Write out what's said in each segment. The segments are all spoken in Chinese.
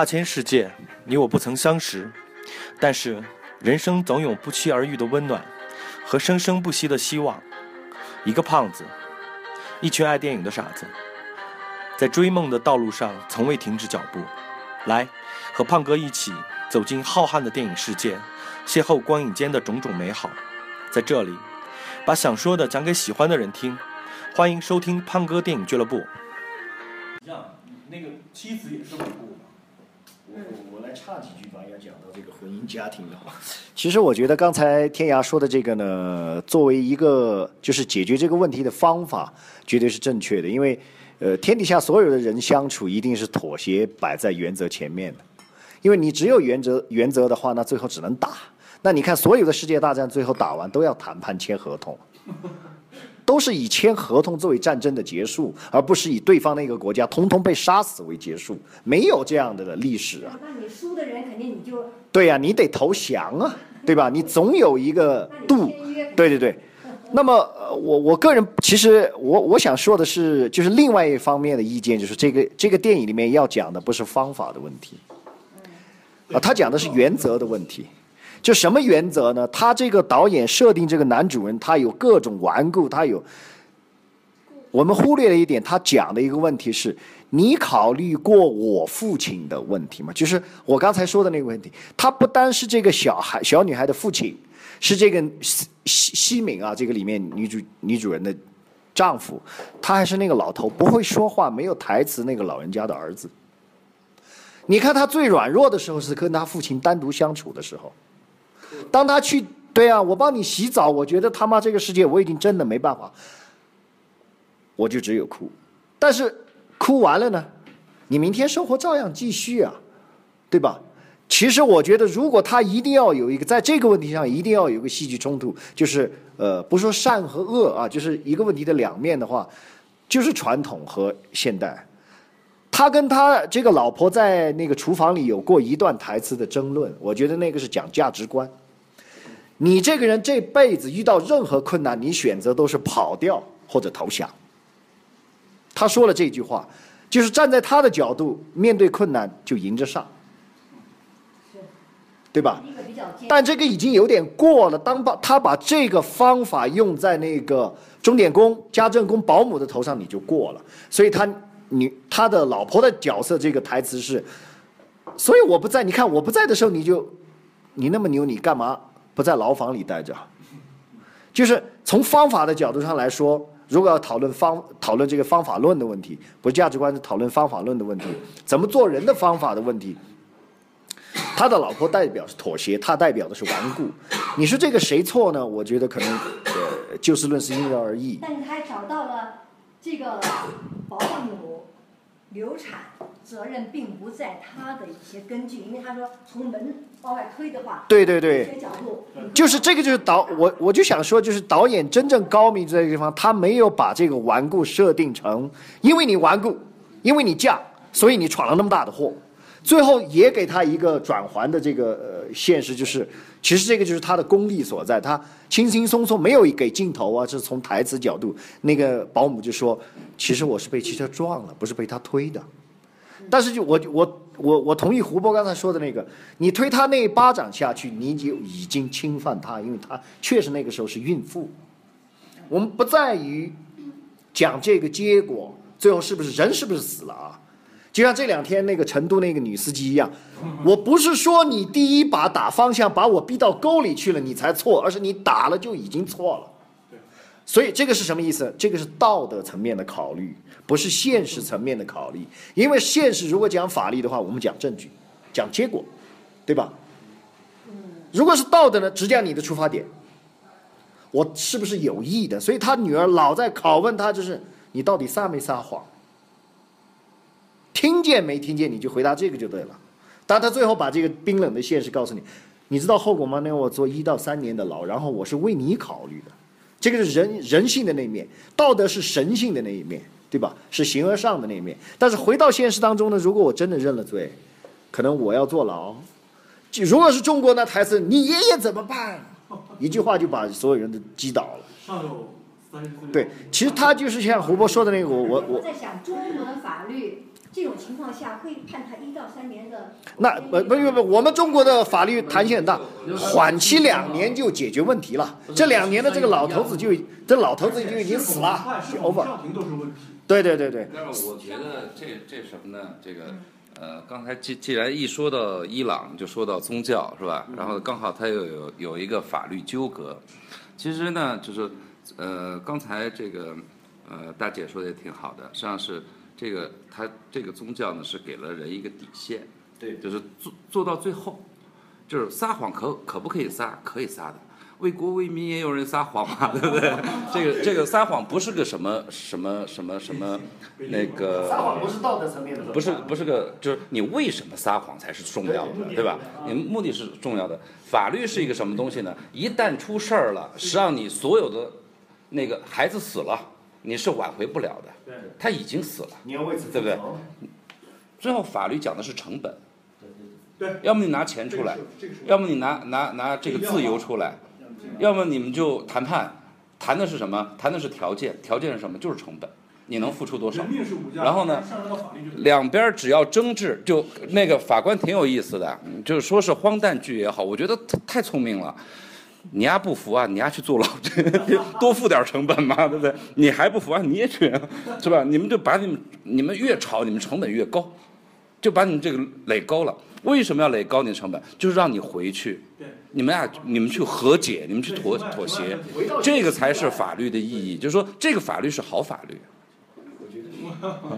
大千世界，你我不曾相识，但是人生总有不期而遇的温暖和生生不息的希望。一个胖子，一群爱电影的傻子，在追梦的道路上从未停止脚步。来，和胖哥一起走进浩瀚的电影世界，邂逅光影间的种种美好。在这里，把想说的讲给喜欢的人听。欢迎收听胖哥电影俱乐部。像那个妻子也是稳固嘛。我来插几句吧，要讲到这个婚姻家庭的话，其实我觉得刚才天涯说的这个呢，作为一个就是解决这个问题的方法，绝对是正确的。因为呃，天底下所有的人相处，一定是妥协摆在原则前面的。因为你只有原则原则的话，那最后只能打。那你看所有的世界大战最后打完都要谈判签合同。都是以签合同作为战争的结束，而不是以对方那个国家通通被杀死为结束。没有这样的历史啊！那你输的人肯定你就对呀，你得投降啊，对吧？你总有一个度。对对对。那么，我我个人其实我我想说的是，就是另外一方面的意见，就是这个这个电影里面要讲的不是方法的问题，啊，他讲的是原则的问题。就什么原则呢？他这个导演设定这个男主人，他有各种顽固，他有。我们忽略了一点，他讲的一个问题是：你考虑过我父亲的问题吗？就是我刚才说的那个问题。他不单是这个小孩、小女孩的父亲，是这个西西西敏啊，这个里面女主女主人的丈夫，他还是那个老头不会说话、没有台词那个老人家的儿子。你看他最软弱的时候是跟他父亲单独相处的时候。当他去，对啊，我帮你洗澡，我觉得他妈这个世界我已经真的没办法，我就只有哭。但是哭完了呢，你明天生活照样继续啊，对吧？其实我觉得，如果他一定要有一个在这个问题上一定要有一个戏剧冲突，就是呃，不说善和恶啊，就是一个问题的两面的话，就是传统和现代。他跟他这个老婆在那个厨房里有过一段台词的争论，我觉得那个是讲价值观。你这个人这辈子遇到任何困难，你选择都是跑掉或者投降。他说了这句话，就是站在他的角度，面对困难就迎着上，对吧？但这个已经有点过了。当把他把这个方法用在那个钟点工、家政工、保姆的头上，你就过了。所以他女他的老婆的角色这个台词是，所以我不在，你看我不在的时候，你就你那么牛，你干嘛？不在牢房里待着，就是从方法的角度上来说，如果要讨论方讨论这个方法论的问题，不是价值观，是讨论方法论的问题，怎么做人的方法的问题。他的老婆代表是妥协，他代表的是顽固。你说这个谁错呢？我觉得可能呃就事论事，因人而异。但是他找到了这个保姆流产。责任并不在他的一些根据，因为他说从门往外推的话，对对对，就是这个就是导我我就想说，就是导演真正高明在这个地方，他没有把这个顽固设定成，因为你顽固，因为你犟，所以你闯了那么大的祸，最后也给他一个转环的这个呃现实，就是其实这个就是他的功力所在，他轻轻松松没有给镜头啊，是从台词角度，那个保姆就说，其实我是被汽车撞了，不是被他推的。但是就我我我我同意胡波刚才说的那个，你推他那一巴掌下去，你就已经侵犯他，因为他确实那个时候是孕妇。我们不在于讲这个结果，最后是不是人是不是死了啊？就像这两天那个成都那个女司机一样，我不是说你第一把打方向把我逼到沟里去了你才错，而是你打了就已经错了。所以这个是什么意思？这个是道德层面的考虑，不是现实层面的考虑。因为现实如果讲法律的话，我们讲证据，讲结果，对吧？如果是道德呢，只讲你的出发点，我是不是有意的？所以他女儿老在拷问他，就是你到底撒没撒谎？听见没听见？你就回答这个就对了。但他最后把这个冰冷的现实告诉你，你知道后果吗？那我坐一到三年的牢，然后我是为你考虑的。这个是人人性的那一面，道德是神性的那一面，对吧？是形而上的那一面。但是回到现实当中呢，如果我真的认了罪，可能我要坐牢。如果是中国那台词，你爷爷怎么办？一句话就把所有人都击倒了。上有对，其实他就是像胡波说的那个，我我我，我在想中国的法律这种情况下会判他一到三年的。那不不不不，我们中国的法律弹性很大，缓期两年就解决问题了。这两年的这个老头子就，这老头子就已经死了，就 over。对对对对。但是我觉得这这什么呢？这个呃，刚才既既然一说到伊朗，就说到宗教是吧？然后刚好他又有有一个法律纠葛。其实呢，就是呃，刚才这个呃大姐说的也挺好的，实际上是这个他这个宗教呢是给了人一个底线，对，就是做做到最后，就是撒谎可可不可以撒？可以撒的。为国为民也有人撒谎嘛，对不对？这个这个撒谎不是个什么什么什么什么那个。撒谎不是道德层面的。不是不是个，就是你为什么撒谎才是重要的，对吧？你目的是重要的。法律是一个什么东西呢？一旦出事儿了，实际上你所有的那个孩子死了，你是挽回不了的。他已经死了。你要为此对不对？最后法律讲的是成本。对对。要么你拿钱出来，要么你拿拿拿这个自由出来。要么你们就谈判，谈的是什么？谈的是条件，条件是什么？就是成本，你能付出多少？然后呢，两边只要争执，就那个法官挺有意思的，就是说是荒诞剧也好，我觉得太聪明了。你丫不服啊？你丫去坐牢，多付点成本嘛，对不对？你还不服啊？你也去，是吧？你们就把你们你们越吵，你们成本越高，就把你们这个垒高了。为什么要垒高你的成本？就是让你回去。你们俩，你们去和解，你们去妥妥协，这个才是法律的意义。就是说，这个法律是好法律，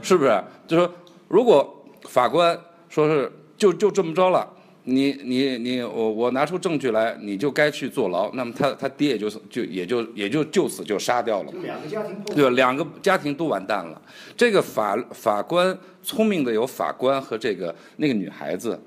是不是？就是说，如果法官说是就就这么着了，你你你我我拿出证据来，你就该去坐牢，那么他他爹也就就也就也就就此就杀掉了，对吧？两个家庭都完蛋了。这个法法官聪明的有法官和这个那个女孩子，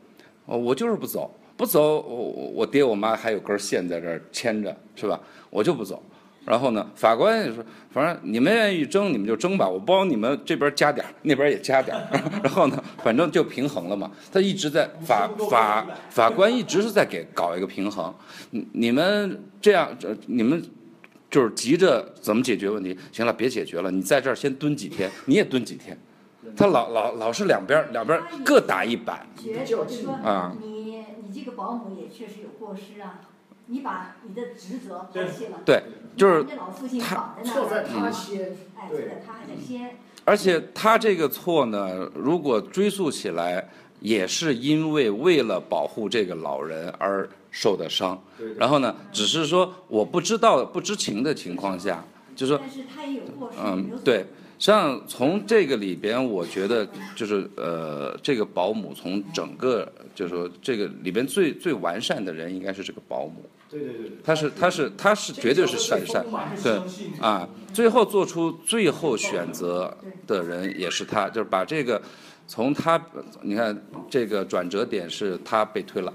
哦，我就是不走。不走，我我爹我妈还有根线在这儿牵着，是吧？我就不走。然后呢，法官也说，反正你们愿意争，你们就争吧，我帮你们这边加点儿，那边也加点儿。然后呢，反正就平衡了嘛。他一直在法法法官一直是在给搞一个平衡。你们这样，你们就是急着怎么解决问题？行了，别解决了，你在这儿先蹲几天，你也蹲几天。他老老老是两边两边各打一板。啊。这个保姆也确实有过失啊！你把你的职责抛弃了，对，就是他错在他先，哎，错在他还在先。而且他这个错呢，如果追溯起来，也是因为为了保护这个老人而受的伤。然后呢，只是说我不知道、不知情的情况下，就说，但是他也有过失，嗯，对。实际上，从这个里边，我觉得就是呃，这个保姆从整个就是说这个里边最最完善的人应该是这个保姆。对对对。他是他是他是绝对是善善，对啊，最后做出最后选择的人也是他，就是把这个从他你看这个转折点是他被推了，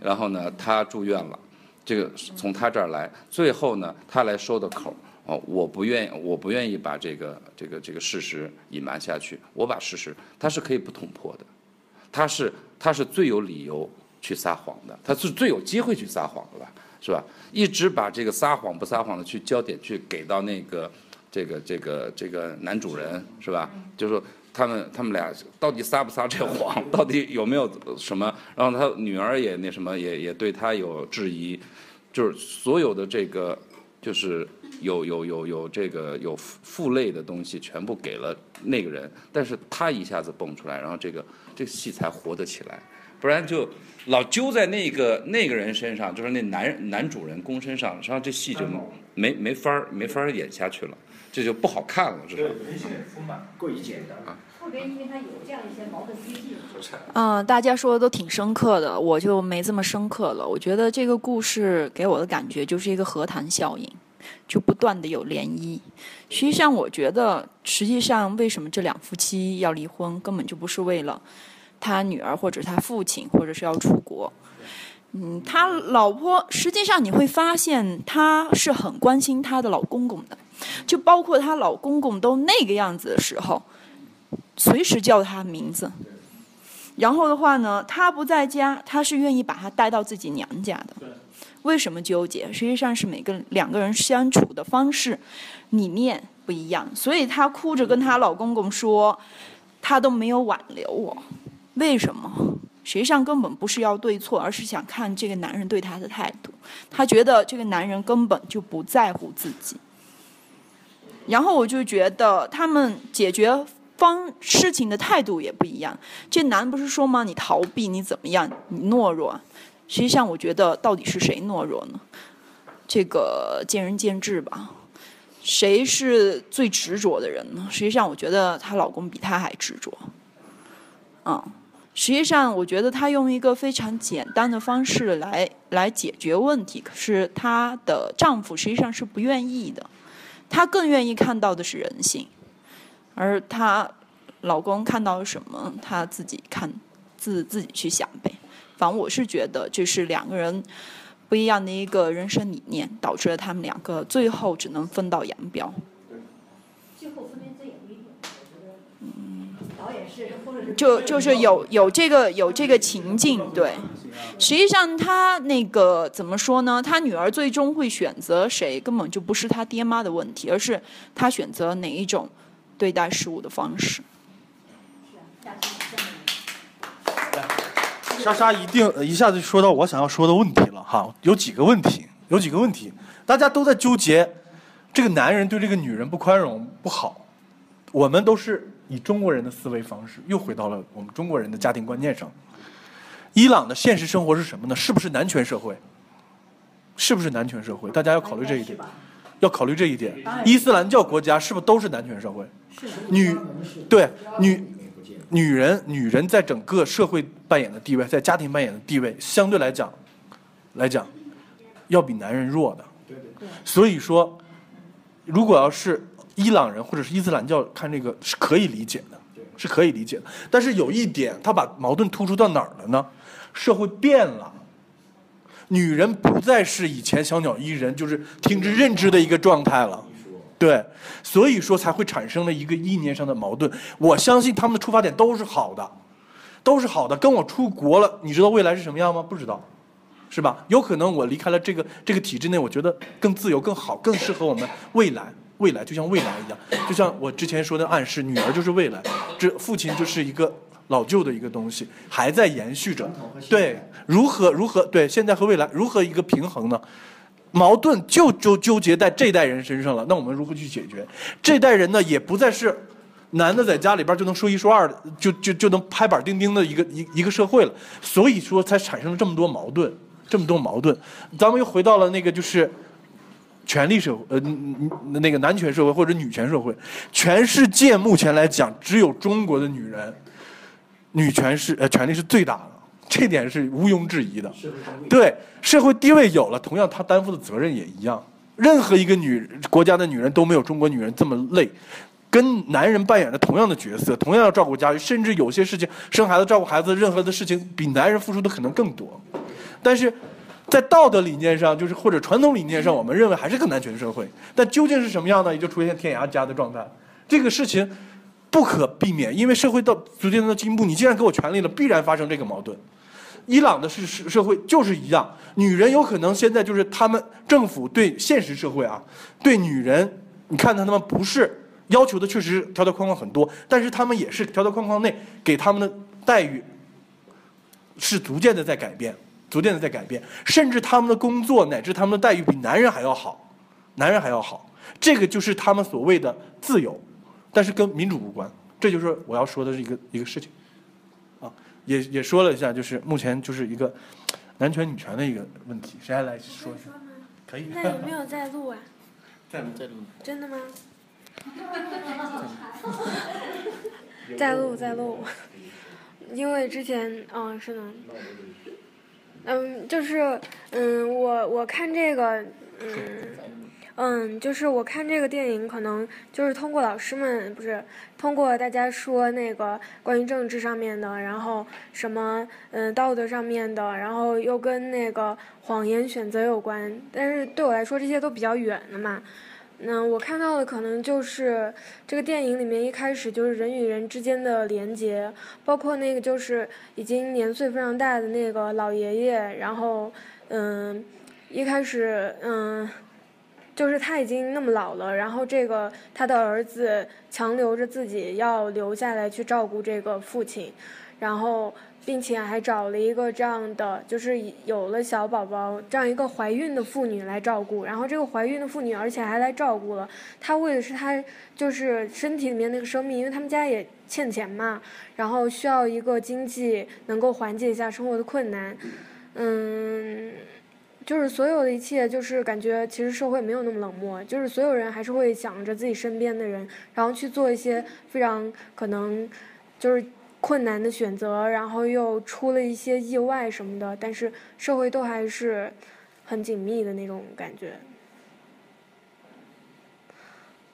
然后呢他住院了，这个从他这儿来，最后呢他来收的口。哦，我不愿，我不愿意把这个这个这个事实隐瞒下去。我把事实，他是可以不捅破的，他是他是最有理由去撒谎的，他是最有机会去撒谎的吧，是吧？一直把这个撒谎不撒谎的去焦点去给到那个这个这个这个男主人，是吧？就是说他们他们俩到底撒不撒这谎，到底有没有什么？然后他女儿也那什么，也也对他有质疑，就是所有的这个就是。有有有有这个有负累的东西，全部给了那个人，但是他一下子蹦出来，然后这个这个戏才活得起来，不然就老揪在那个那个人身上，就是那男男主人公身上，实际上这戏就没没法儿没法儿演下去了，这就不好看了，是吧？人性丰满，过于简单啊。特别因为他有这样一些矛盾激进。嗯，大家说的都挺深刻的，我就没这么深刻了。我觉得这个故事给我的感觉就是一个和谈效应。就不断的有涟漪。实际上，我觉得，实际上为什么这两夫妻要离婚，根本就不是为了他女儿或者他父亲，或者是要出国。嗯，他老婆实际上你会发现，他是很关心他的老公公的，就包括他老公公都那个样子的时候，随时叫他名字。然后的话呢，他不在家，他是愿意把他带到自己娘家的。为什么纠结？实际上是每个两个人相处的方式、理念不一样，所以她哭着跟她老公公说，她都没有挽留我，为什么？实际上根本不是要对错，而是想看这个男人对她的态度。她觉得这个男人根本就不在乎自己。然后我就觉得他们解决方事情的态度也不一样。这男不是说吗？你逃避，你怎么样？你懦弱。实际上，我觉得到底是谁懦弱呢？这个见仁见智吧。谁是最执着的人呢？实际上，我觉得她老公比她还执着。嗯。实际上，我觉得她用一个非常简单的方式来来解决问题，可是她的丈夫实际上是不愿意的，她更愿意看到的是人性，而她老公看到了什么，她自己看自自己去想呗。反正我是觉得这是两个人不一样的一个人生理念，导致了他们两个最后只能分道扬镳。最后分别这也不一定，我觉得，嗯，导演是或者是就就是有有这个有这个情境，对。实际上他那个怎么说呢？他女儿最终会选择谁，根本就不是他爹妈的问题，而是他选择哪一种对待事物的方式。莎莎一定一下子就说到我想要说的问题了哈，有几个问题，有几个问题，大家都在纠结，这个男人对这个女人不宽容不好，我们都是以中国人的思维方式，又回到了我们中国人的家庭观念上。伊朗的现实生活是什么呢？是不是男权社会？是不是男权社会？大家要考虑这一点，要考虑这一点。伊斯兰教国家是不是都是男权社会？女，对女。女人，女人在整个社会扮演的地位，在家庭扮演的地位，相对来讲，来讲，要比男人弱的。所以说，如果要是伊朗人或者是伊斯兰教看这个是可以理解的，是可以理解的。但是有一点，他把矛盾突出到哪儿了呢？社会变了，女人不再是以前小鸟依人，就是听之任之的一个状态了。对，所以说才会产生了一个意念上的矛盾。我相信他们的出发点都是好的，都是好的。跟我出国了，你知道未来是什么样吗？不知道，是吧？有可能我离开了这个这个体制内，我觉得更自由、更好、更适合我们未来。未来就像未来一样，就像我之前说的暗示，女儿就是未来，这父亲就是一个老旧的一个东西，还在延续着。对，如何如何对现在和未来如何一个平衡呢？矛盾就就纠结在这代人身上了，那我们如何去解决？这代人呢，也不再是男的在家里边就能说一说二的，就就就能拍板钉钉的一个一一个社会了。所以说才产生了这么多矛盾，这么多矛盾。咱们又回到了那个就是权力社会，呃，那个男权社会或者女权社会。全世界目前来讲，只有中国的女人女权是呃权力是最大的。这点是毋庸置疑的，对社会地位有了，同样他担负的责任也一样。任何一个女国家的女人都没有中国女人这么累，跟男人扮演着同样的角色，同样要照顾家，甚至有些事情生孩子、照顾孩子，任何的事情比男人付出的可能更多。但是在道德理念上，就是或者传统理念上，我们认为还是个男权社会。但究竟是什么样呢？也就出现天涯家的状态。这个事情不可避免，因为社会到逐渐的进步，你既然给我权利了，必然发生这个矛盾。伊朗的是社社会就是一样，女人有可能现在就是他们政府对现实社会啊，对女人，你看他们不是要求的确实条条框框很多，但是他们也是条条框框内给他们的待遇是逐渐的在改变，逐渐的在改变，甚至他们的工作乃至他们的待遇比男人还要好，男人还要好，这个就是他们所谓的自由，但是跟民主无关，这就是我要说的一个一个事情。也也说了一下，就是目前就是一个男权女权的一个问题，谁还来说一下？可以。那有没有在录啊？在录，在录。真的吗？在录，在录。因为之前，嗯，是的。嗯，就是，嗯，我我看这个，嗯。嗯，就是我看这个电影，可能就是通过老师们，不是通过大家说那个关于政治上面的，然后什么嗯道德上面的，然后又跟那个谎言选择有关。但是对我来说，这些都比较远的嘛。那我看到的可能就是这个电影里面一开始就是人与人之间的连接，包括那个就是已经年岁非常大的那个老爷爷，然后嗯。一开始，嗯，就是他已经那么老了，然后这个他的儿子强留着自己要留下来去照顾这个父亲，然后并且还找了一个这样的，就是有了小宝宝这样一个怀孕的妇女来照顾，然后这个怀孕的妇女而且还来照顾了他，为的是他就是身体里面那个生命，因为他们家也欠钱嘛，然后需要一个经济能够缓解一下生活的困难，嗯。就是所有的一切，就是感觉其实社会没有那么冷漠，就是所有人还是会想着自己身边的人，然后去做一些非常可能就是困难的选择，然后又出了一些意外什么的，但是社会都还是很紧密的那种感觉。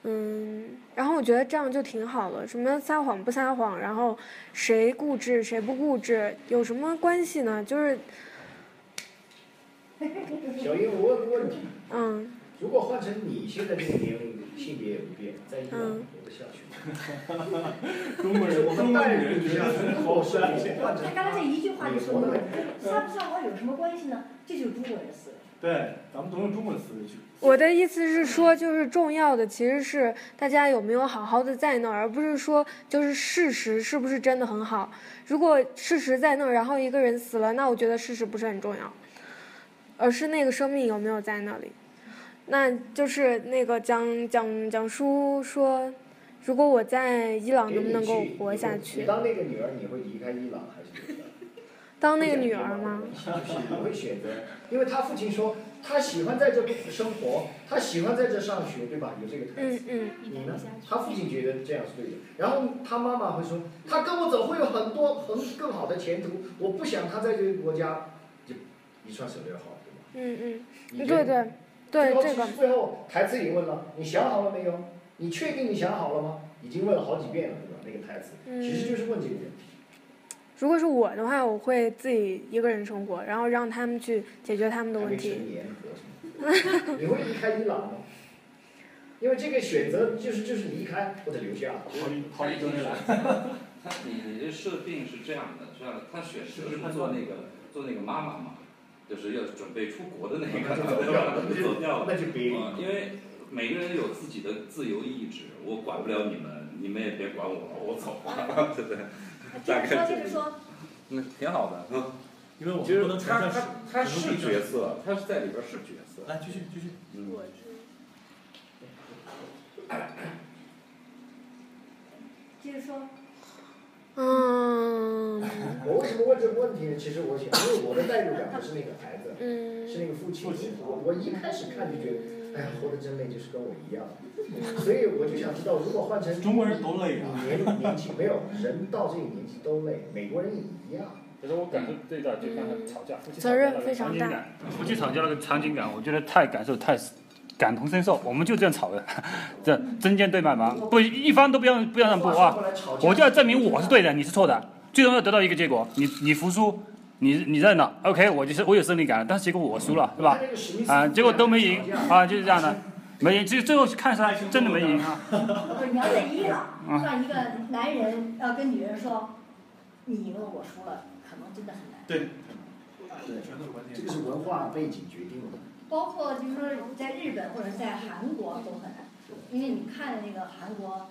嗯，然后我觉得这样就挺好了，什么撒谎不撒谎，然后谁固执谁不固执，有什么关系呢？就是。小英，我问个问题。嗯。如果换成你现在这个年龄，性别也不变，在伊朗活得下去吗？中国人，我们代人觉得很好生活。他刚才这一句话就说明了，撒不有什么关系呢？这就是中国人思维。对，咱们都用中国的思维去。我的意思是说，就是重要的其实是大家有没有好好的在那儿，而不是说就是事实是不是真的很好。如果事实在那儿，然后一个人死了，那我觉得事实不是很重要。而是那个生命有没有在那里？那就是那个蒋蒋蒋叔说，如果我在伊朗能不能够活下去？当那个女儿，你会离开伊朗还是？当那个女儿吗？不会选择，因为他父亲说他喜欢在这生活，他喜欢在这上学，对吧？有这个台词。嗯嗯。你呢？他父亲觉得这样是对的，然后他妈妈会说，他跟我走会有很多很更好的前途，我不想他在这个国家就一串省略号。嗯嗯，对对，对这个。最后台词已经问了，你想好了没有？你确定你想好了吗？已经问了好几遍了，对吧？那个台词，其实就是问这个问题。如果是我的话，我会自己一个人生活，然后让他们去解决他们的问题。你会离开伊朗吗？因为这个选择就是就是离开或者留下。好，你你你这设定是这样的，这样他选择是做那个做那个妈妈嘛？就是要准备出国的那个，走 掉了，因为每个人有自己的自由意志，我管不了你们，你们也别管我，我走了，对不对？大概就是，嗯，挺好的，嗯。因为我们不能他他他是角色，他是在里边是角色。来继续继续。嗯。接着 说。嗯。我为什么问这个问题呢？其实我想，因为我的代入感不是那个孩子，是那个父亲。我我一开始看就觉得，哎呀，活得真累，就是跟我一样。所以我就想知道，如果换成中国人都累啊，年年纪没有人到这个年纪都累，美国人也一样。其实我感受最大就刚才吵架，夫妻责任非常大。夫妻吵架那个场景感，我觉得太感受太。感同身受，我们就这样吵的，这针尖对麦芒，不一方都不要不要让步啊！我就要证明我是对的，你是错的，最终要得到一个结果，你你服输，你你认了，OK，我就是我有胜利感了，但是结果我输了，是吧？啊，结果都没赢啊，就是这样的，没赢，其实最后看来真的没赢啊。你要在伊朗，让一个男人要跟女人说，你赢了我输了，可能真的很难。对，对，这个是文化背景决定的。包括就是说，在日本或者在韩国都很难，因为你看那个韩国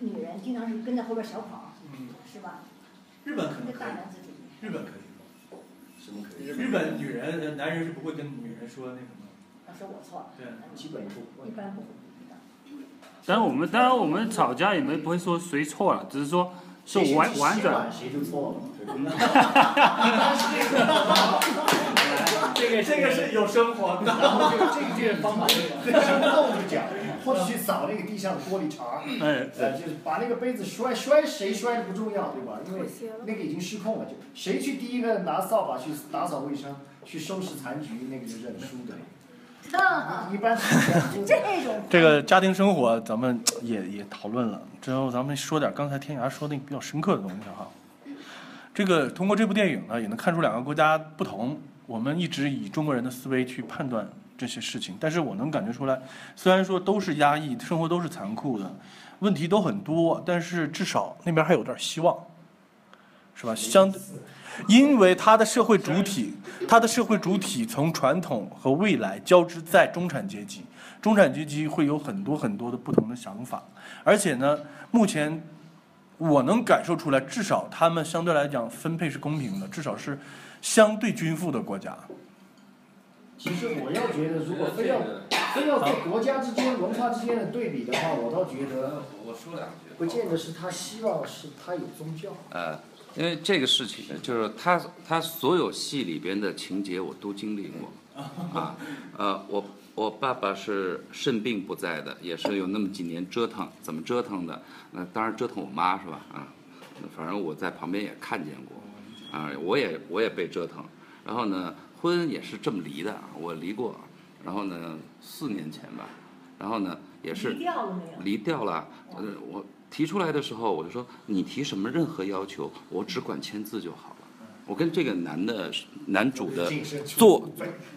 女人经常是跟在后边小跑，是吧？日本可能可以。日本可以。什么可以？日本女人、男人是不会跟女人说那什么。那是我错了。对，基本不。一般不。当然我们当然我们吵架也没不会说谁错了，只是说是完完整。谁就错了。这个这个是有生活，然后这个这个方法，这个生动就讲，或者去扫那个地上的玻璃碴哎，呃，就是把那个杯子摔摔谁摔的不重要，对吧？因为那个已经失控了，就谁去第一个拿扫把去打扫卫生，去收拾残局，那个就认输的。一般这种这个家庭生活，咱们也也讨论了。之后咱们说点刚才天涯说那个比较深刻的东西哈。这个通过这部电影呢，也能看出两个国家不同。我们一直以中国人的思维去判断这些事情，但是我能感觉出来，虽然说都是压抑，生活都是残酷的，问题都很多，但是至少那边还有点希望。是吧？相，因为他的社会主体，他的社会主体从传统和未来交织在中产阶级，中产阶级会有很多很多的不同的想法，而且呢，目前我能感受出来，至少他们相对来讲分配是公平的，至少是相对均富的国家。其实我要觉得，如果非要非要在国家之间、文化之间的对比的话，我倒觉得我说两句，不见得是他希望是他有宗教。呃，因为这个事情就是他他所有戏里边的情节我都经历过，啊，呃，我我爸爸是肾病不在的，也是有那么几年折腾，怎么折腾的？那当然折腾我妈是吧？啊，反正我在旁边也看见过，啊，我也我也被折腾，然后呢，婚也是这么离的，我离过，然后呢，四年前吧，然后呢也是离掉了没有？离掉了，呃，我提出来的时候，我就说你提什么任何要求，我只管签字就好了。我跟这个男的男主的做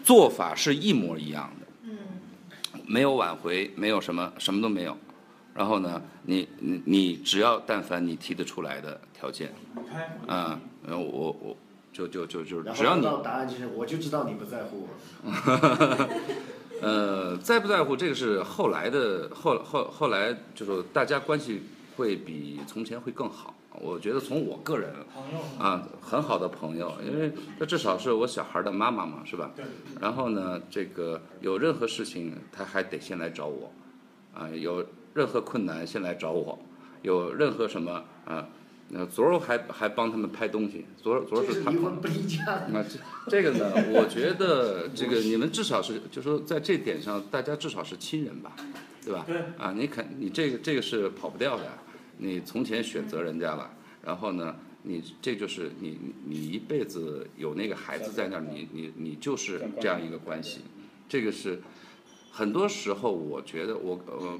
做法是一模一样的，嗯，没有挽回，没有什么什么都没有。然后呢，你你你只要但凡你提得出来的条件，啊，然后我我就就就就只要你到答案就是，我就知道你不在乎我。呃，在不在乎这个是后来的，后后后来就是大家关系会比从前会更好。我觉得从我个人啊，很好的朋友，因为这至少是我小孩的妈妈嘛，是吧？然后呢，这个有任何事情他还得先来找我，啊，有任何困难先来找我，有任何什么啊，那昨儿还还帮他们拍东西，昨儿昨儿是他是离婚不离家。那这这个呢，我觉得这个你们至少是，就说在这点上，大家至少是亲人吧，对吧？对。啊，你肯你这个这个是跑不掉的，你从前选择人家了，然后呢，你这就是你你你一辈子有那个孩子在那儿，你你你就是这样一个关系，这个是很多时候我觉得我呃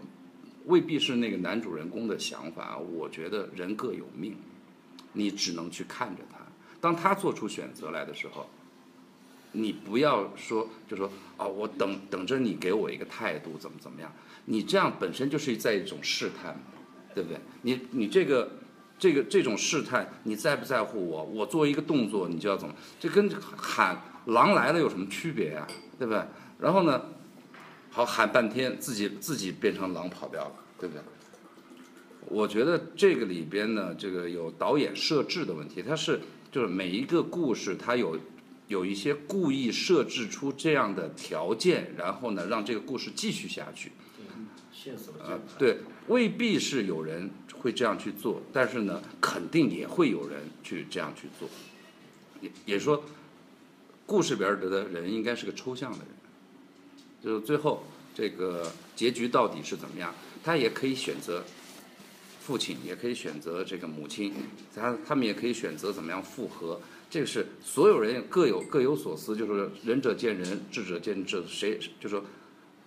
未必是那个男主人公的想法，我觉得人各有命，你只能去看着他。当他做出选择来的时候，你不要说就说啊、我等等着你给我一个态度，怎么怎么样？你这样本身就是在一种试探嘛，对不对？你你这个这个这种试探，你在不在乎我？我做一个动作，你就要怎么？这跟喊狼来了有什么区别呀、对不对？然后呢，好喊半天，自己自己变成狼跑掉了，对不对？我觉得这个里边呢，这个有导演设置的问题，它是就是每一个故事它有有一些故意设置出这样的条件，然后呢让这个故事继续下去。线索呃，对，未必是有人会这样去做，但是呢，肯定也会有人去这样去做。也也说，故事里边的人应该是个抽象的人，就是最后这个结局到底是怎么样，他也可以选择父亲，也可以选择这个母亲，他他们也可以选择怎么样复合。这个是所有人各有各有所思，就是仁者见仁，智者见智，谁就说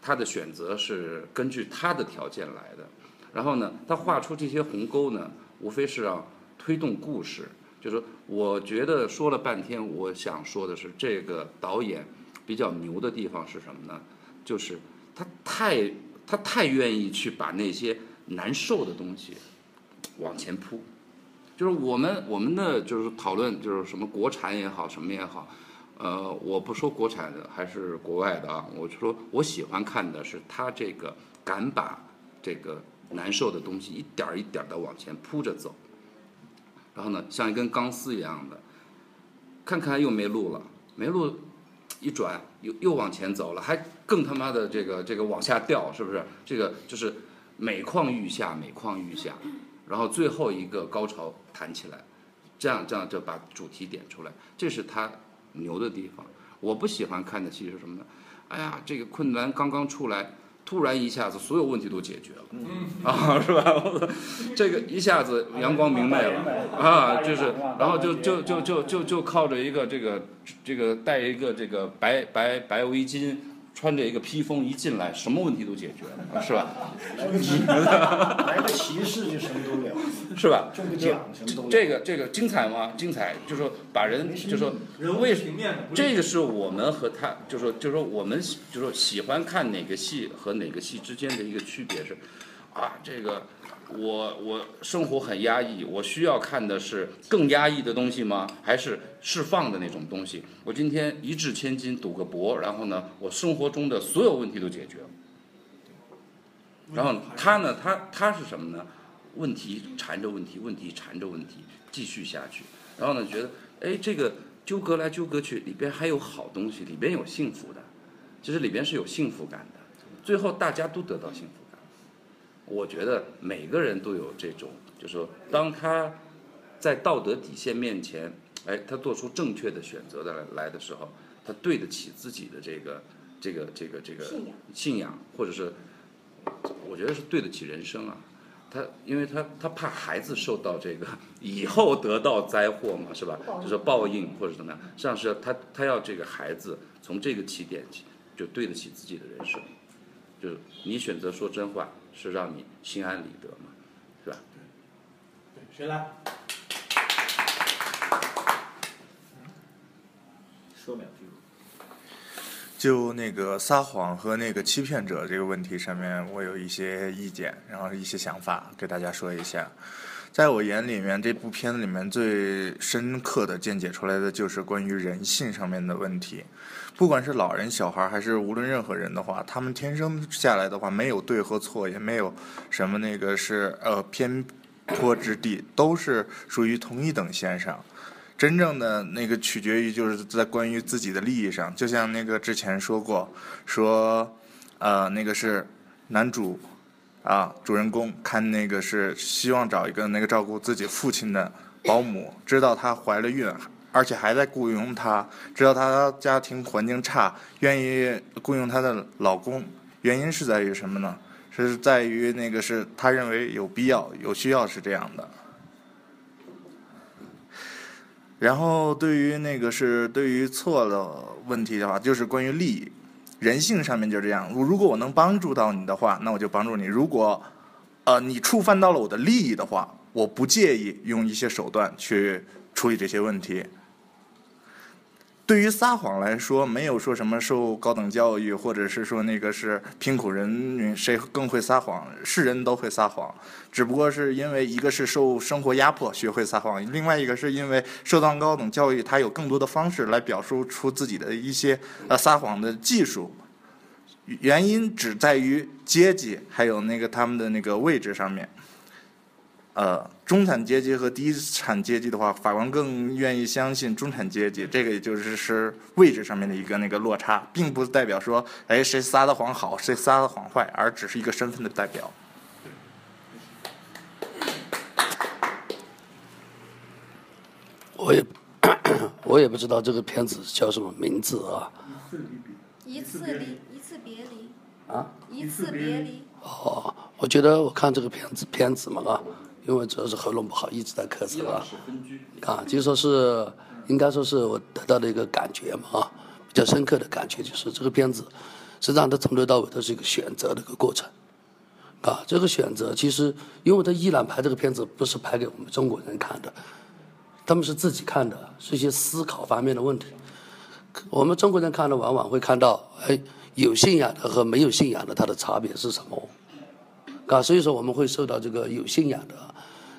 他的选择是根据他的条件来的。然后呢，他画出这些鸿沟呢，无非是让推动故事。就是说我觉得说了半天，我想说的是，这个导演比较牛的地方是什么呢？就是他太他太愿意去把那些难受的东西往前扑。就是我们我们的就是讨论就是什么国产也好，什么也好，呃，我不说国产的还是国外的啊，我就说我喜欢看的是他这个敢把这个难受的东西一点儿一点的往前扑着走，然后呢，像一根钢丝一样的，看看又没路了，没路，一转又又往前走了，还更他妈的这个这个往下掉，是不是？这个就是每况愈下，每况愈下，然后最后一个高潮弹起来，这样这样就把主题点出来，这是他牛的地方。我不喜欢看的戏是什么呢？哎呀，这个困难刚刚出来，突然一下子所有问题都解决了，啊，是吧？这个一下子阳光明媚了啊，就是，然后就就就就就就靠着一个这个这个戴一个这个白白白围巾，穿着一个披风一进来，什么问题都解决了，是吧？来个骑士就什么都了，是吧？中个奖什么都了。这个这个精彩吗？精彩，就是说把人，就是说人为平面的，不是这个是我们和他，就是说，就是说我们就是说喜欢看哪个戏和哪个戏之间的一个区别是，啊，这个我我生活很压抑，我需要看的是更压抑的东西吗？还是释放的那种东西？我今天一掷千金赌个博，然后呢，我生活中的所有问题都解决了。然后他呢，他他是什么呢？问题缠着问题，问题缠着问题，继续下去。然后呢，觉得哎，这个纠葛来纠葛去，里边还有好东西，里边有幸福的，其实里边是有幸福感的。最后大家都得到幸福。我觉得每个人都有这种，就是说，当他在道德底线面前，哎，他做出正确的选择的来来的时候，他对得起自己的这个这个这个这个信仰，信仰，或者是我觉得是对得起人生啊。他因为他他怕孩子受到这个以后得到灾祸嘛，是吧？就是报应或者怎么样，实际上是他他要这个孩子从这个起点起就对得起自己的人生，就是你选择说真话。是让你心安理得嘛，是吧？对，谁来？说两句。就那个撒谎和那个欺骗者这个问题上面，我有一些意见，然后一些想法，给大家说一下。在我眼里面，这部片子里面最深刻的见解出来的就是关于人性上面的问题。不管是老人、小孩，还是无论任何人的话，他们天生下来的话，没有对和错，也没有什么那个是呃偏颇之地，都是属于同一等线上。真正的那个取决于就是在关于自己的利益上。就像那个之前说过，说呃那个是男主。啊，主人公看那个是希望找一个那个照顾自己父亲的保姆，知道她怀了孕，而且还在雇佣她，知道她家庭环境差，愿意雇佣她的老公，原因是在于什么呢？是在于那个是他认为有必要、有需要是这样的。然后对于那个是对于错的问题的话，就是关于利益。人性上面就这样，如果我能帮助到你的话，那我就帮助你；如果，呃，你触犯到了我的利益的话，我不介意用一些手段去处理这些问题。对于撒谎来说，没有说什么受高等教育，或者是说那个是贫苦人谁更会撒谎，是人都会撒谎，只不过是因为一个是受生活压迫学会撒谎，另外一个是因为受到高等教育，他有更多的方式来表述出自己的一些呃撒谎的技术。原因只在于阶级，还有那个他们的那个位置上面。呃，中产阶级和低产阶级的话，法官更愿意相信中产阶级。这个也就是是位置上面的一个那个落差，并不代表说，哎，谁撒的谎好，谁撒的谎坏，而只是一个身份的代表。我也 我也不知道这个片子叫什么名字啊。一次离，一次别离。啊？一次别离。哦，我觉得我看这个片子片子嘛啊。因为主要是喉咙不好，一直在咳嗽啊。啊，就说是应该说是我得到的一个感觉嘛啊，比较深刻的感觉就是这个片子，实际上它从头到尾都是一个选择的一个过程。啊，这个选择其实，因为他伊朗拍这个片子不是拍给我们中国人看的，他们是自己看的，是一些思考方面的问题。我们中国人看的往往会看到，哎，有信仰的和没有信仰的它的差别是什么？啊，所以说我们会受到这个有信仰的。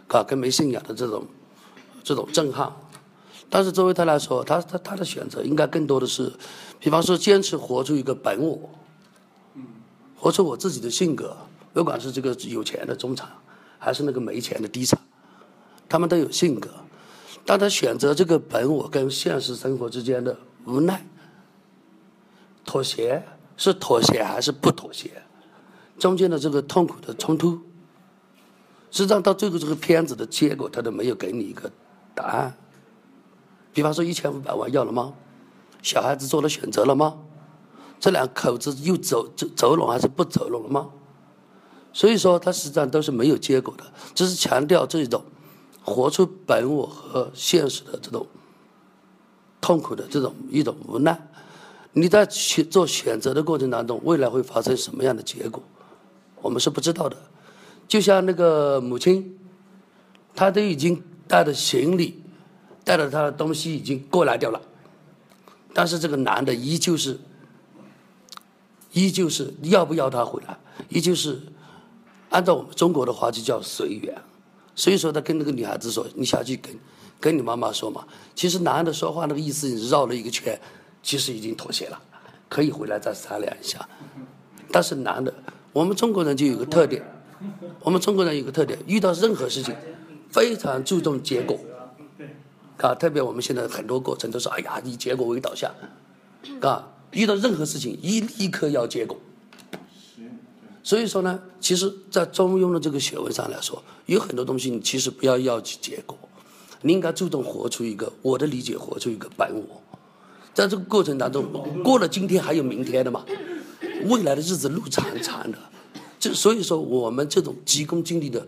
啊，跟没信仰的这种这种震撼，但是作为他来说，他他他的选择应该更多的是，比方说坚持活出一个本我，活出我自己的性格，不管是这个有钱的中产，还是那个没钱的低产，他们都有性格，但他选择这个本我跟现实生活之间的无奈，妥协是妥协还是不妥协，中间的这个痛苦的冲突。实际上，到最后这个片子的结果，他都没有给你一个答案。比方说，一千五百万要了吗？小孩子做了选择了吗？这两口子又走走走拢还是不走拢了吗？所以说，他实际上都是没有结果的。只是强调这种活出本我和现实的这种痛苦的这种一种无奈。你在选做选择的过程当中，未来会发生什么样的结果，我们是不知道的。就像那个母亲，她都已经带着行李，带着她的东西已经过来掉了，但是这个男的依旧是，依旧是要不要她回来，依旧是按照我们中国的话就叫随缘。所以说，他跟那个女孩子说：“你下去跟跟你妈妈说嘛。”其实男的说话那个意思你绕了一个圈，其实已经妥协了，可以回来再商量一下。但是男的，我们中国人就有个特点，我们中国人有个特点，遇到任何事情非常注重结果。啊，特别我们现在很多过程都是哎呀，以结果为导向，啊，遇到任何事情一立刻要结果。所以说呢，其实，在中庸的这个学问上来说，有很多东西你其实不要要结果，你应该注重活出一个我的理解，活出一个本我。在这个过程当中，过了今天还有明天的嘛，未来的日子路长长的，就所以说我们这种急功近利的，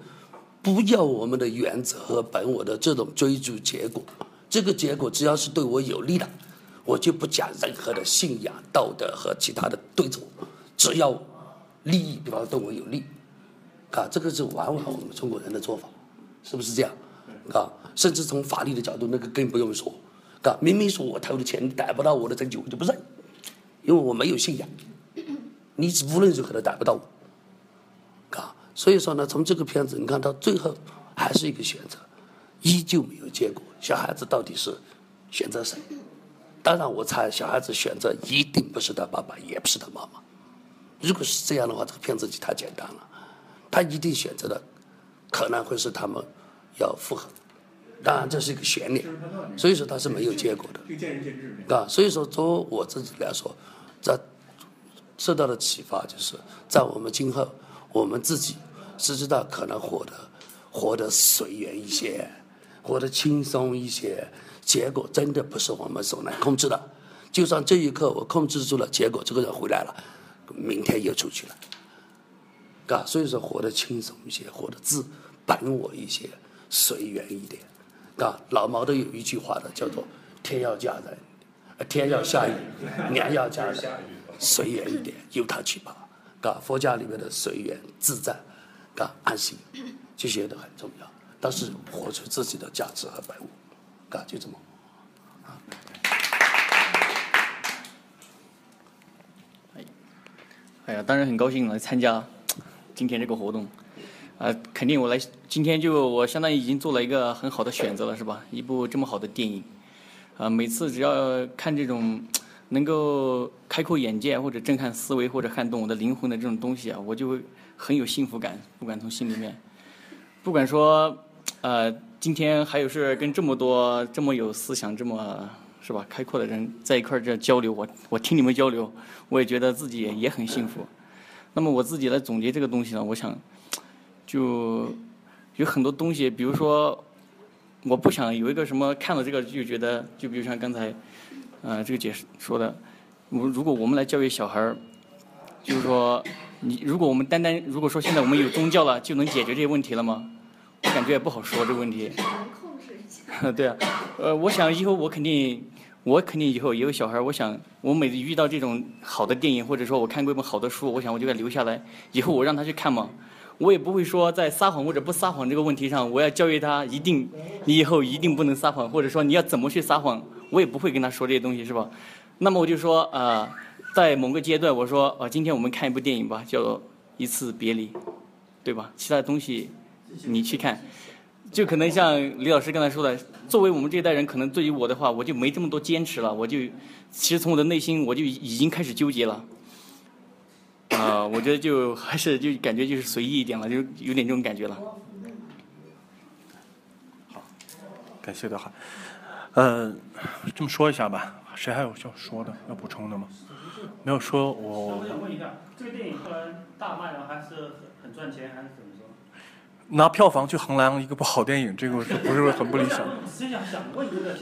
不要我们的原则和本我的这种追逐结果，这个结果只要是对我有利的，我就不讲任何的信仰、道德和其他的对错，只要。利益，比方说对我有利，啊，这个是往往我们中国人的做法，是不是这样？啊，甚至从法律的角度，那个更不用说，啊，明明说我投的钱逮不到我的证据，我就不认，因为我没有信仰，你无论如何都逮不到我，啊，所以说呢，从这个片子你看到最后还是一个选择，依旧没有结果，小孩子到底是选择谁？当然，我猜小孩子选择一定不是他爸爸，也不是他妈妈。如果是这样的话，这个片子就太简单了。他一定选择的可能会是他们要复合，当然这是一个悬念，所以说他是没有结果的。啊，所以说从我自己来说，在受到的启发就是在我们今后，我们自己是知道可能活得活得随缘一些，活得轻松一些。结果真的不是我们所能控制的。就算这一刻我控制住了，结果这个人回来了。明天又出去了，啊，所以说活得轻松一些，活得自本我一些，随缘一点，啊。老毛都有一句话的，叫做“天要嫁人，天要下雨，娘要嫁人，随缘一点，由他去吧。”嘎，佛家里面的随缘自在，嘎，安心，这些都很重要。但是活出自己的价值和本我，嘎，就这么。哎呀，当然很高兴来参加今天这个活动，啊，肯定我来今天就我相当于已经做了一个很好的选择了，是吧？一部这么好的电影，啊，每次只要看这种能够开阔眼界或者震撼思维或者撼动我的灵魂的这种东西啊，我就会很有幸福感，不管从心里面，不管说，呃，今天还有是跟这么多这么有思想这么。是吧？开阔的人在一块儿这交流，我我听你们交流，我也觉得自己也很幸福。那么我自己来总结这个东西呢，我想就有很多东西，比如说，我不想有一个什么看了这个就觉得，就比如像刚才，呃，这个解释说的，我如果我们来教育小孩儿，就是说，你如果我们单单如果说现在我们有宗教了，就能解决这些问题了吗？我感觉也不好说这个问题。对啊，呃，我想以后我肯定。我肯定以后也有小孩我想我每次遇到这种好的电影，或者说我看过一本好的书，我想我就该留下来，以后我让他去看嘛。我也不会说在撒谎或者不撒谎这个问题上，我要教育他一定，你以后一定不能撒谎，或者说你要怎么去撒谎，我也不会跟他说这些东西，是吧？那么我就说啊，在某个阶段，我说啊，今天我们看一部电影吧，叫《一次别离》，对吧？其他的东西你去看。就可能像李老师刚才说的，作为我们这一代人，可能对于我的话，我就没这么多坚持了。我就其实从我的内心，我就已经开始纠结了。啊，我觉得就还是就感觉就是随意一点了，就有点这种感觉了。好，感谢的话。嗯，这么说一下吧，谁还有要说的、要补充的吗？没有说，我。我想问一下，这个电影后来大卖了，还是很很赚钱，还是怎么？拿票房去衡量一个不好电影，这个是不是很不理想？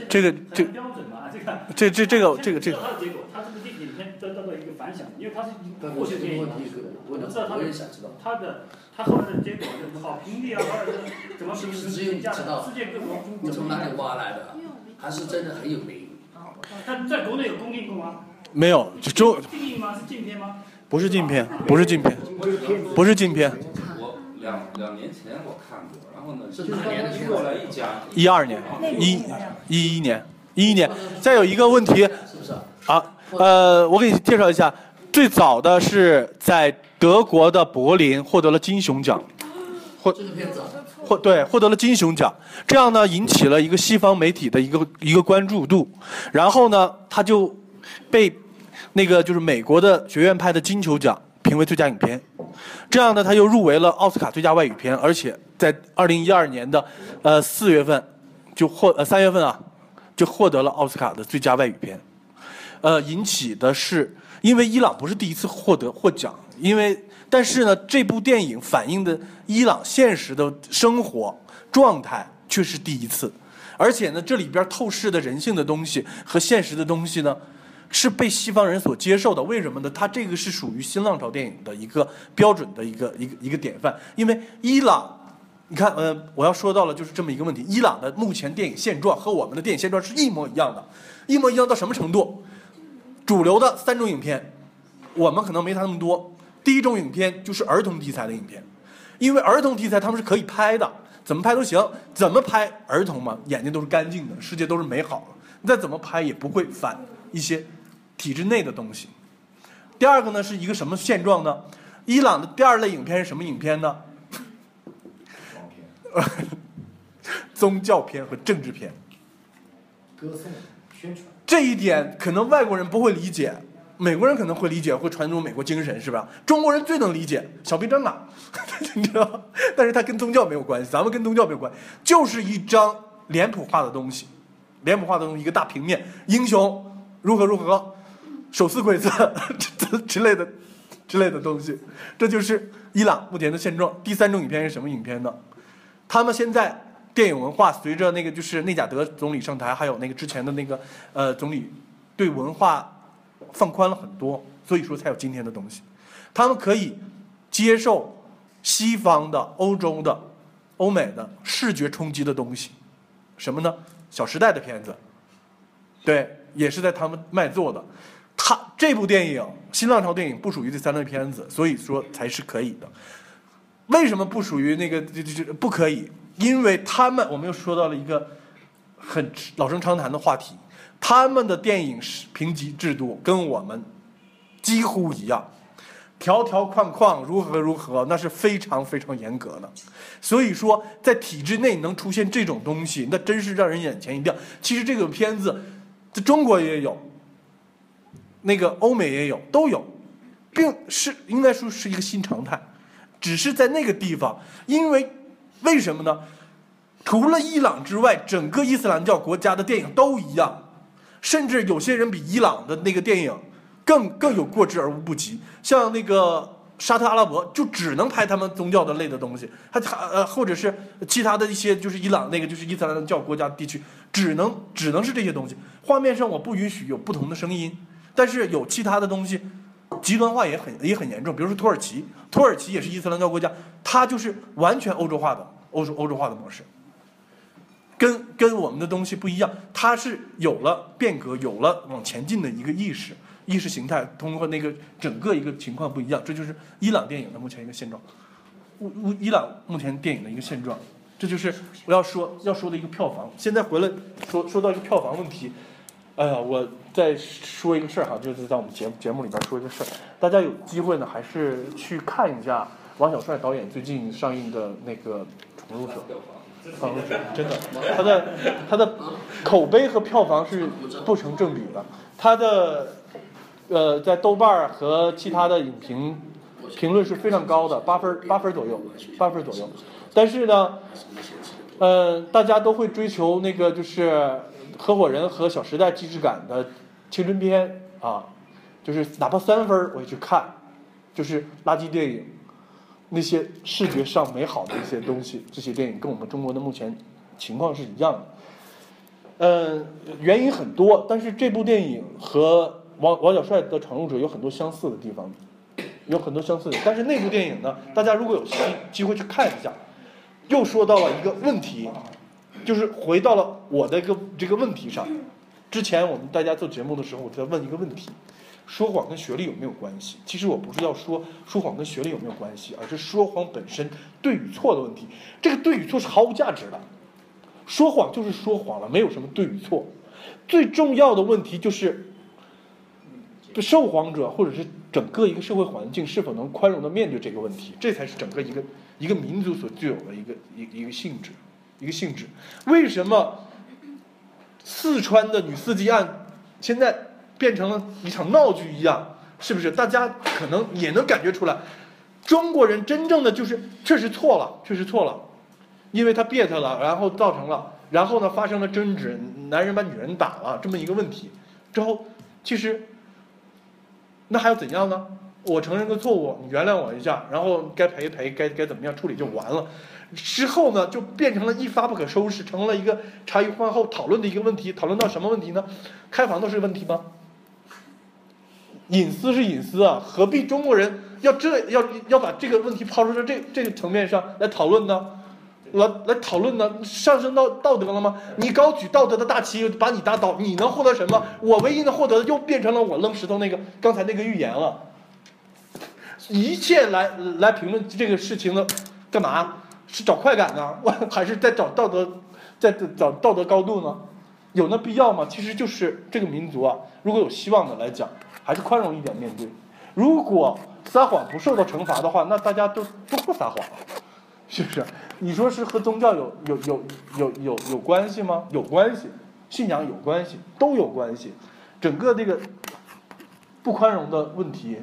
这个这这这这个这个这个。他的结果，他这个电影片得到了一个反响，因为他是过去电影嘛，我知道他的他的他后来的结果就好评率啊，或者是怎么评价的，世界各国你从哪里挖来的？还是真的很有名？他在国内有公映过吗？没有，就中。禁映吗？是禁片吗？不是禁片，不是禁片，不是禁片。我两两年前我看过，然后呢，是哪年的过来一家。一二年，一，一一年，一一年。再有一个问题，啊，呃，我给你介绍一下，最早的是在德国的柏林获得了金熊奖，获获对获得了金熊奖，这样呢引起了一个西方媒体的一个一个关注度，然后呢他就被那个就是美国的学院派的金球奖评为最佳影片，这样呢他又入围了奥斯卡最佳外语片，而且在二零一二年的呃四月份就获呃三月份啊就获得了奥斯卡的最佳外语片，呃引起的是因为伊朗不是第一次获得获奖，因为但是呢这部电影反映的伊朗现实的生活状态却是第一次，而且呢这里边透视的人性的东西和现实的东西呢。是被西方人所接受的，为什么呢？它这个是属于新浪潮电影的一个标准的一个一个一个典范。因为伊朗，你看，呃，我要说到了就是这么一个问题：伊朗的目前电影现状和我们的电影现状是一模一样的，一模一样到什么程度？主流的三种影片，我们可能没它那么多。第一种影片就是儿童题材的影片，因为儿童题材他们是可以拍的，怎么拍都行。怎么拍儿童嘛，眼睛都是干净的，世界都是美好的，你再怎么拍也不会反一些。体制内的东西。第二个呢是一个什么现状呢？伊朗的第二类影片是什么影片呢？宗教片和政治片。歌颂、宣传。这一点可能外国人不会理解，美国人可能会理解，会传入美国精神，是吧？中国人最能理解小兵张嘎，你知道？但是它跟宗教没有关系，咱们跟宗教没有关系，就是一张脸谱化的东西，脸谱化的东西，一个大平面，英雄如何如何。手撕鬼子 之类的之类的东西，这就是伊朗目前的现状。第三种影片是什么影片呢？他们现在电影文化随着那个就是内贾德总理上台，还有那个之前的那个呃总理对文化放宽了很多，所以说才有今天的东西。他们可以接受西方的、欧洲的、欧美的视觉冲击的东西，什么呢？《小时代》的片子，对，也是在他们卖座的。他这部电影新浪潮电影不属于这三类片子，所以说才是可以的。为什么不属于那个就就不可以？因为他们我们又说到了一个很老生常谈的话题，他们的电影评级制度跟我们几乎一样，条条框框如何如何，那是非常非常严格的。所以说，在体制内能出现这种东西，那真是让人眼前一亮。其实这个片子在中国也有。那个欧美也有，都有，并是应该说是一个新常态，只是在那个地方，因为为什么呢？除了伊朗之外，整个伊斯兰教国家的电影都一样，甚至有些人比伊朗的那个电影更更有过之而无不及。像那个沙特阿拉伯，就只能拍他们宗教的类的东西，他他呃或者是其他的一些就是伊朗那个就是伊斯兰教国家地区，只能只能是这些东西。画面上我不允许有不同的声音。但是有其他的东西，极端化也很也很严重。比如说土耳其，土耳其也是伊斯兰教国家，它就是完全欧洲化的欧洲欧洲化的模式，跟跟我们的东西不一样。它是有了变革，有了往前进的一个意识意识形态，通过那个整个一个情况不一样。这就是伊朗电影的目前一个现状，乌乌伊朗目前电影的一个现状。这就是我要说要说的一个票房。现在回来说说到一个票房问题。哎呀，我再说一个事儿哈，就是在我们节节目里边说一个事儿，大家有机会呢，还是去看一下王小帅导演最近上映的那个《闯入者》。闯入者真的，他的他的口碑和票房是不成正比的，他的呃在豆瓣和其他的影评评论是非常高的，八分八分左右，八分左右。但是呢，呃，大家都会追求那个就是。合伙人和《小时代》既视感的青春片啊，就是哪怕三分我也去看，就是垃圾电影，那些视觉上美好的一些东西，这些电影跟我们中国的目前情况是一样的。嗯，原因很多，但是这部电影和王王小帅的《闯入者》有很多相似的地方，有很多相似的。但是那部电影呢，大家如果有机机会去看一下，又说到了一个问题。就是回到了我的一个这个问题上，之前我们大家做节目的时候，我在问一个问题：说谎跟学历有没有关系？其实我不是要说说谎跟学历有没有关系，而是说谎本身对与错的问题。这个对与错是毫无价值的，说谎就是说谎了，没有什么对与错。最重要的问题就是，受谎者或者是整个一个社会环境是否能宽容的面对这个问题，这才是整个一个一个民族所具有的一个一一个性质，一个性质。为什么四川的女司机案现在变成了一场闹剧一样？是不是？大家可能也能感觉出来，中国人真正的就是确实错了，确实错了，因为他别他了，然后造成了，然后呢发生了争执，男人把女人打了这么一个问题，之后其实那还要怎样呢？我承认个错误，你原谅我一下，然后该赔赔，该该怎么样处理就完了。之后呢，就变成了一发不可收拾，成了一个茶余饭后讨论的一个问题。讨论到什么问题呢？开房都是问题吗？隐私是隐私啊，何必中国人要这要要把这个问题抛出到这这个层面上来讨论呢？来来讨论呢？上升到道德了吗？你高举道德的大旗，把你打倒，你能获得什么？我唯一能获得的，又变成了我扔石头那个刚才那个预言了。一切来来评论这个事情的，干嘛？是找快感呢，我 还是在找道德，在找道德高度呢？有那必要吗？其实就是这个民族啊，如果有希望的来讲，还是宽容一点面对。如果撒谎不受到惩罚的话，那大家都都不撒谎了，是不是？你说是和宗教有有有有有有关系吗？有关系，信仰有关系，都有关系。整个这个不宽容的问题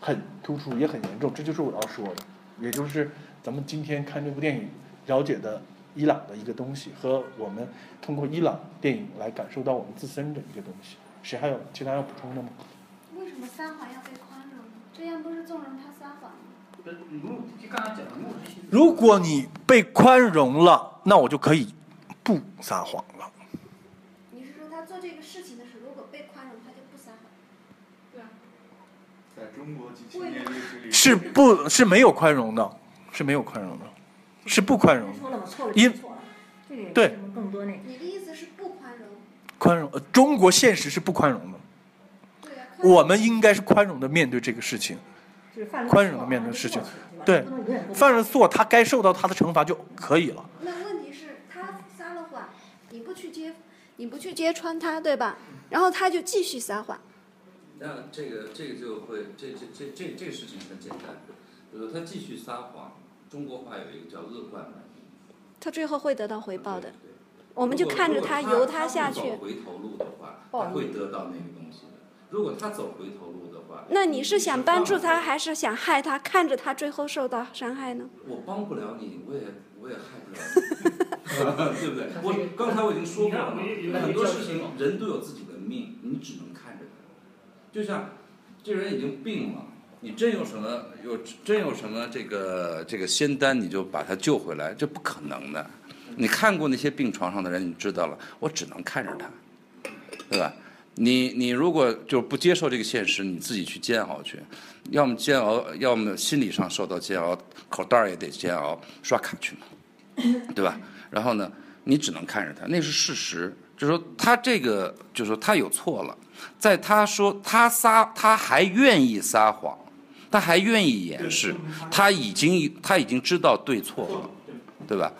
很突出，也很严重。这就是我要说的，也就是咱们今天看这部电影了解的伊朗的一个东西，和我们通过伊朗电影来感受到我们自身的一个东西。谁还有其他要补充的吗？为什么撒谎要被宽容？这样不是纵容他撒谎吗？如果你被宽容了，那我就可以不撒谎了。你是说他做这个事情的时候，如果被宽容，他就不撒谎？对啊。在中国几千年历史里，是不是没有宽容的？是没有宽容的，是不宽容的。错了吗？错了因就错了。这个对有什么更多那个？你的意思是不宽容？宽容，呃中国现实是不宽容的。我们应该是宽容的面对这个事情，宽容的面对事情。对犯了错，他该受到他的惩罚就可以了。那问题是，他撒了谎，你不去揭，你不去揭穿他，对吧？然后他就继续撒谎。那这个这个就会这这这这这个事情很简单，比如他继续撒谎，中国话有一个叫恶贯满盈，他最后会得到回报的。对我们就看着他由他下去。回头路的话，他会得到那个东西的。如果他走回头路的话，那你是想帮助他，还是想害他？看着他最后受到伤害呢？我帮不了你，我也我也害不了你，对不对？我刚才我已经说过了嘛，很多事情人都有自己的命，你只能看着他。就像这人已经病了，你真有什么有真有什么这个这个仙丹，你就把他救回来，这不可能的。你看过那些病床上的人，你知道了，我只能看着他，对吧？你你如果就不接受这个现实，你自己去煎熬去，要么煎熬，要么心理上受到煎熬，口袋儿也得煎熬，刷卡去嘛，对吧？然后呢，你只能看着他，那是事实，就是说他这个，就是说他有错了，在他说他撒，他还愿意撒谎，他还愿意掩饰，他已经他已经知道对错了，对吧？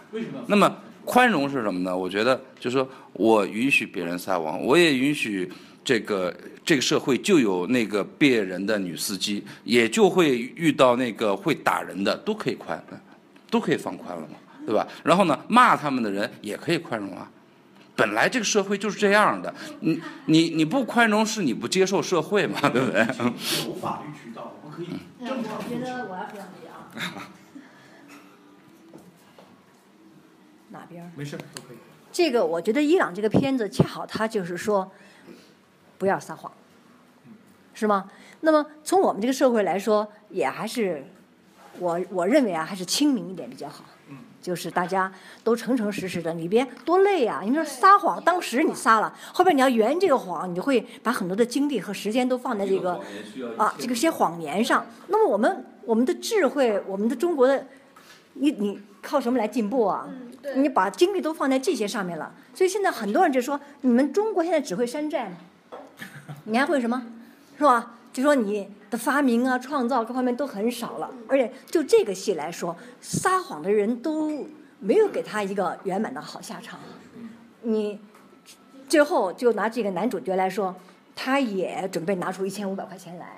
那么宽容是什么呢？我觉得就是说我允许别人撒谎，我也允许这个这个社会就有那个别人的女司机，也就会遇到那个会打人的，都可以宽，都可以放宽了嘛，对吧？然后呢，骂他们的人也可以宽容啊。本来这个社会就是这样的，你你你不宽容是你不接受社会嘛，对不对？有法律渠道，我们可以那我觉得我要说两 句啊。哪边？没事都可以。这个我觉得伊朗这个片子恰好它就是说，不要撒谎，是吗？那么从我们这个社会来说，也还是我我认为啊，还是清明一点比较好。就是大家都诚诚实实的，你别多累啊！你说撒谎，当时你撒了，后边你要圆这个谎，你就会把很多的精力和时间都放在这个啊这个些谎言上。那么我们我们的智慧，我们的中国的，你你靠什么来进步啊？你把精力都放在这些上面了，所以现在很多人就说，你们中国现在只会山寨吗？你还会什么？是吧？就说你的发明啊、创造各方面都很少了，而且就这个戏来说，撒谎的人都没有给他一个圆满的好下场。你最后就拿这个男主角来说，他也准备拿出一千五百块钱来，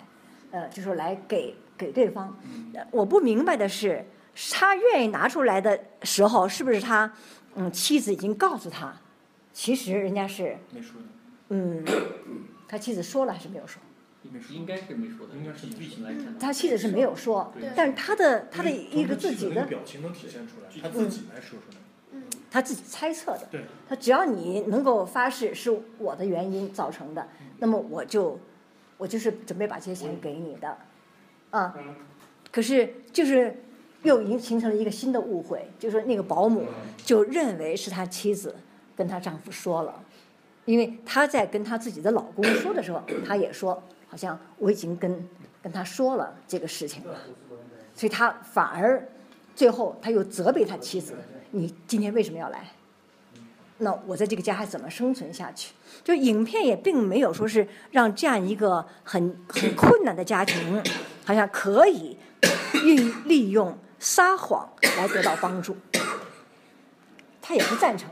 呃，就说来给给对方。呃我不明白的是，他愿意拿出来的时候，是不是他嗯妻子已经告诉他，其实人家是没说，嗯，他妻子说了还是没有说？应该是没说的，应该是剧情来看。他妻子是没有说，但是他的他的一个自己的表情能体现出来，他自己来说出来。他自己猜测的，对，他只要你能够发誓是我的原因造成的，那么我就我就是准备把这些钱给你的，啊，可是就是又已经形成了一个新的误会，就是那个保姆就认为是他妻子跟她丈夫说了，因为她在跟她自己的老公说的时候，她也说好像我已经跟跟他说了这个事情了，所以他反而最后他又责备他妻子。你今天为什么要来？那我在这个家还怎么生存下去？就影片也并没有说是让这样一个很很困难的家庭，好像可以运利用撒谎来得到帮助。他也不赞成，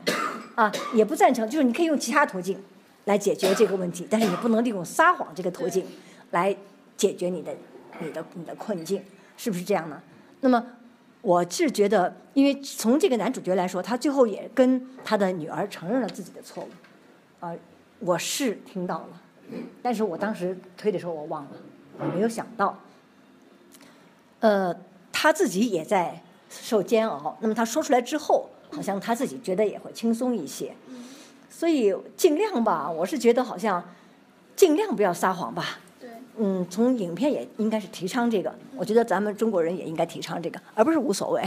啊，也不赞成。就是你可以用其他途径来解决这个问题，但是你不能利用撒谎这个途径来解决你的、你的、你的困境，是不是这样呢？那么。我是觉得，因为从这个男主角来说，他最后也跟他的女儿承认了自己的错误，啊，我是听到了，但是我当时推的时候我忘了，我没有想到，呃，他自己也在受煎熬，那么他说出来之后，好像他自己觉得也会轻松一些，所以尽量吧，我是觉得好像尽量不要撒谎吧。嗯，从影片也应该是提倡这个，我觉得咱们中国人也应该提倡这个，而不是无所谓。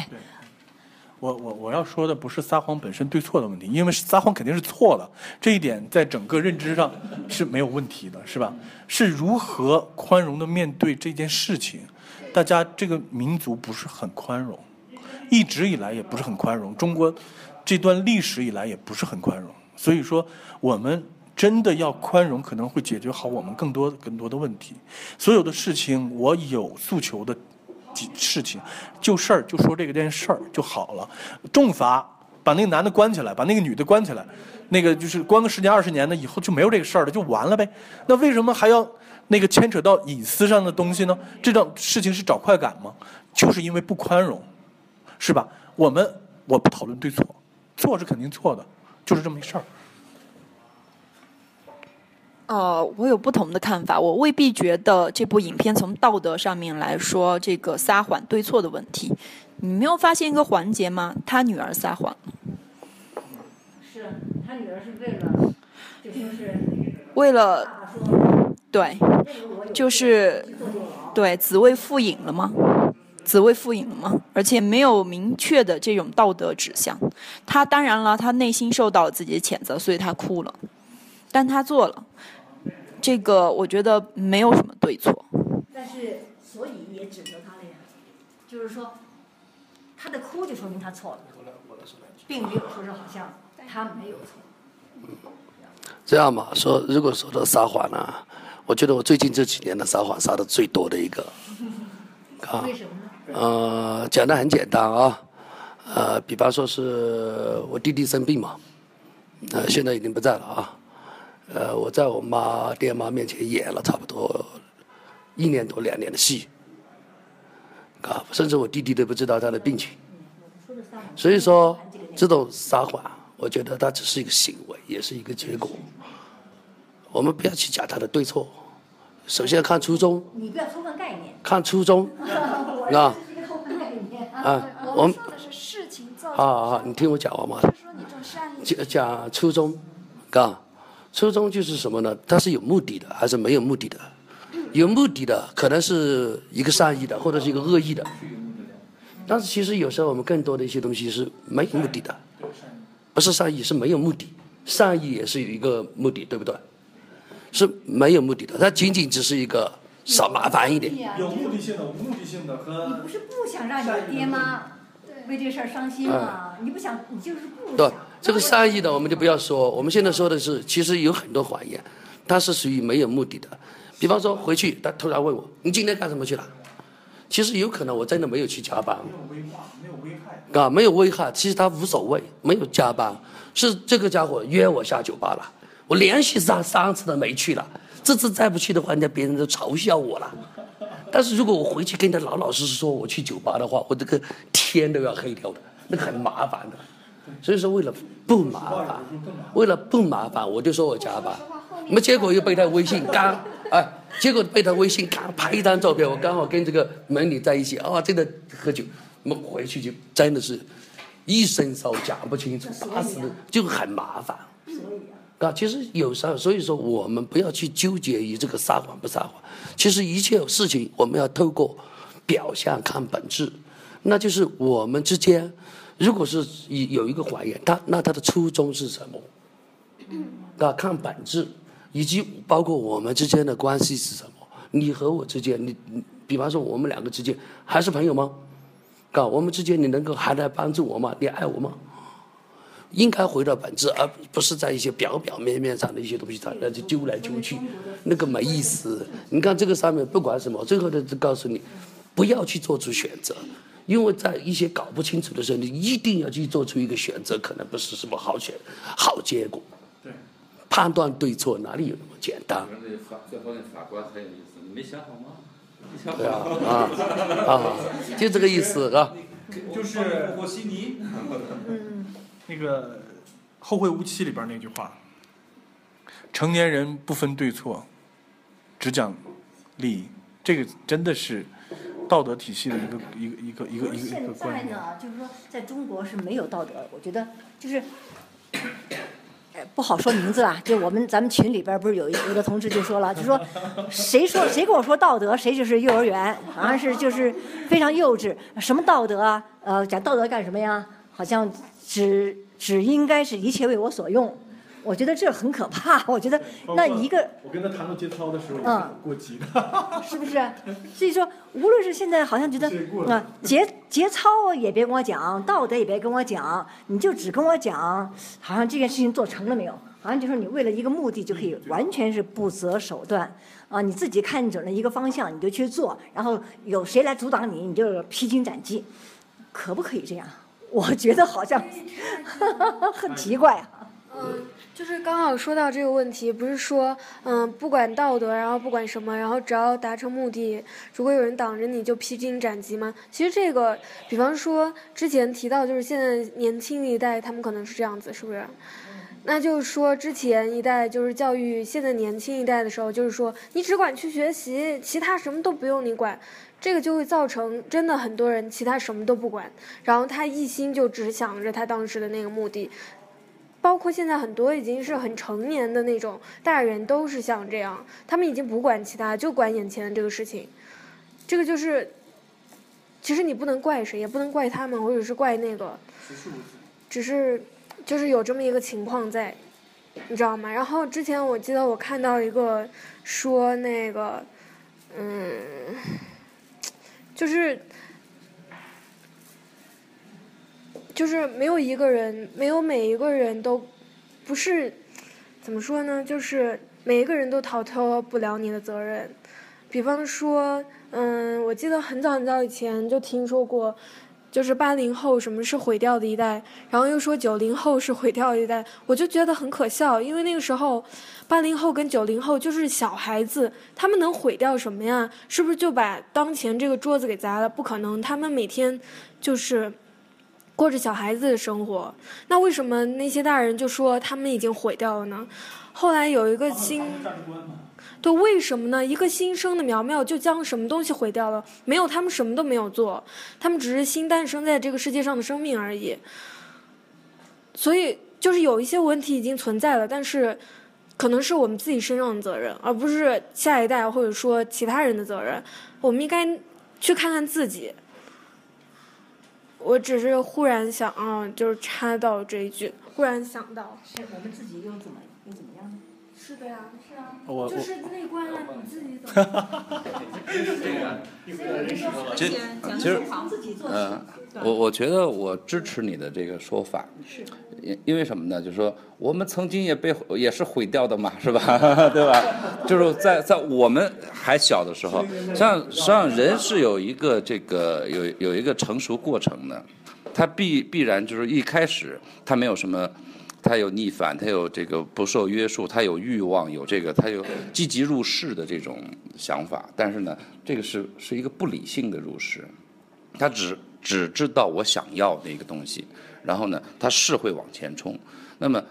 我我我要说的不是撒谎本身对错的问题，因为撒谎肯定是错的，这一点在整个认知上是没有问题的，是吧？是如何宽容的面对这件事情？大家这个民族不是很宽容，一直以来也不是很宽容，中国这段历史以来也不是很宽容，所以说我们。真的要宽容，可能会解决好我们更多更多的问题。所有的事情，我有诉求的事情，就事儿就说这个件事儿就好了。重罚，把那个男的关起来，把那个女的关起来，那个就是关个十年二十年的，以后就没有这个事儿了，就完了呗。那为什么还要那个牵扯到隐私上的东西呢？这种事情是找快感吗？就是因为不宽容，是吧？我们我不讨论对错，错是肯定错的，就是这么一事儿。呃，我有不同的看法。我未必觉得这部影片从道德上面来说，这个撒谎对错的问题。你没有发现一个环节吗？他女儿撒谎。是他女儿是为了，就是为了，对，就是对子为复隐了吗？子为复隐了吗？而且没有明确的这种道德指向。他当然了，他内心受到了自己的谴责，所以他哭了。但他做了。这个我觉得没有什么对错，但是所以也指责他了呀，就是说他的哭就说明他错了，并没有说是好像他没有错。这样吧，说如果说到撒谎呢，我觉得我最近这几年的撒谎撒的最多的一个，啊，为什么呢？呃，讲的很简单啊，呃，比方说是我弟弟生病嘛，呃，现在已经不在了啊。呃，我在我妈、爹妈面前演了差不多一年多、两年的戏，啊，甚至我弟弟都不知道他的病情。所以说，这种撒谎，我觉得它只是一个行为，也是一个结果。我们不要去讲他的对错，首先看初衷。你不要偷换概念。看初衷，啊。啊，我们说的是事情造成。啊啊，你听我讲完嘛。讲讲初衷，啊。初衷就是什么呢？它是有目的的，还是没有目的的？有目的的可能是一个善意的，或者是一个恶意的。但是其实有时候我们更多的一些东西是没有目的的，不是善意，是没有目的。善意也是有一个目的，对不对？是没有目的的，它仅仅只是一个少麻烦一点。有目的性的、无目的性的和。你不是不想让你爹妈为这事儿伤心吗？你不想，你就是不想。这个善意的我们就不要说，我们现在说的是，其实有很多谎言，它是属于没有目的的。比方说回去，他突然问我：“你今天干什么去了？”其实有可能我真的没有去加班，没有危害，没有危害，啊，没有危害。其实他无所谓，没有加班，是这个家伙约我下酒吧了，我连续三三次都没去了。这次再不去的话，人家别人都嘲笑我了。但是如果我回去跟他老老实实说我去酒吧的话，我这个天。都要黑掉的，那个很麻烦的。所以说为了不麻烦，为了不麻烦，我就说我加班。那么结果又被他微信刚哎，结果被他微信刚拍一张照片，我刚好跟这个美女在一起啊，真的喝酒，我们回去就真的是一声骚讲不清楚，打死就很麻烦。啊，其实有时候，所以说我们不要去纠结于这个撒谎不撒谎。其实一切事情我们要透过表象看本质，那就是我们之间，如果是有一个谎言，他那他的初衷是什么？啊，看本质，以及包括我们之间的关系是什么？你和我之间，你你，比方说我们两个之间还是朋友吗？啊，我们之间你能够还来帮助我吗？你爱我吗？应该回到本质，而不是在一些表表面面上的一些东西上，那就揪来揪去，那个没意思。你看这个上面不管什么，最后的就告诉你，不要去做出选择，因为在一些搞不清楚的时候，你一定要去做出一个选择，可能不是什么好选好结果。对，判断对错哪里有那么简单？法最后那法官很有意思，你没想好吗？你想好对啊啊啊，就这个意思啊。就是和稀泥。那个《后会无期》里边那句话：“成年人不分对错，只讲利益。”这个真的是道德体系的一个一个一个一个一个一现个观念。在呢，就是说，在中国是没有道德。我觉得就是，呃，不好说名字啊。就我们咱们群里边不是有一有的同志就说了，就说谁说谁跟我说道德，谁就是幼儿园，好像是就是非常幼稚。什么道德啊？呃，讲道德干什么呀？好像只只应该是一切为我所用。我觉得这很可怕。我觉得那一个我跟他谈到节操的时候，也是嗯很过激的。是不是？所以说，无论是现在好像觉得啊，节节操也别跟我讲，道德也别跟我讲，你就只跟我讲，好像这件事情做成了没有？好像就是你为了一个目的就可以完全是不择手段啊！你自己看准了一个方向，你就去做，然后有谁来阻挡你，你就披荆斩棘，可不可以这样？我觉得好像 很奇怪啊。嗯，就是刚好说到这个问题，不是说，嗯，不管道德，然后不管什么，然后只要达成目的，如果有人挡着你就披荆斩棘吗？其实这个，比方说之前提到，就是现在年轻一代他们可能是这样子，是不是？那就是说，之前一代就是教育现在年轻一代的时候，就是说你只管去学习，其他什么都不用你管，这个就会造成真的很多人其他什么都不管，然后他一心就只想着他当时的那个目的。包括现在很多已经是很成年的那种大人都是像这样，他们已经不管其他，就管眼前的这个事情。这个就是，其实你不能怪谁，也不能怪他们，或者是怪那个，只是就是有这么一个情况在，你知道吗？然后之前我记得我看到一个说那个，嗯，就是。就是没有一个人，没有每一个人都，不是，怎么说呢？就是每一个人都逃脱不了你的责任。比方说，嗯，我记得很早很早以前就听说过，就是八零后什么是毁掉的一代，然后又说九零后是毁掉的一代，我就觉得很可笑，因为那个时候，八零后跟九零后就是小孩子，他们能毁掉什么呀？是不是就把当前这个桌子给砸了？不可能，他们每天就是。过着小孩子的生活，那为什么那些大人就说他们已经毁掉了呢？后来有一个新，对，为什么呢？一个新生的苗苗就将什么东西毁掉了？没有，他们什么都没有做，他们只是新诞生在这个世界上的生命而已。所以，就是有一些问题已经存在了，但是可能是我们自己身上的责任，而不是下一代或者说其他人的责任。我们应该去看看自己。我只是忽然想啊，就是插到这一句，忽然想到，是我们自己又怎么又怎么样呢？是的呀，是啊，我就是内观啊，你自己怎 么？其实其实，嗯，我我觉得我支持你的这个说法，是，因因为什么呢？就是说我们曾经也被也是毁掉的嘛，是吧？对吧？就是在在我们还小的时候，实际上实际上人是有一个这个有有一个成熟过程的，他必必然就是一开始他没有什么。他有逆反，他有这个不受约束，他有欲望，有这个，他有积极入世的这种想法。但是呢，这个是是一个不理性的入世，他只只知道我想要那个东西，然后呢，他是会往前冲。那么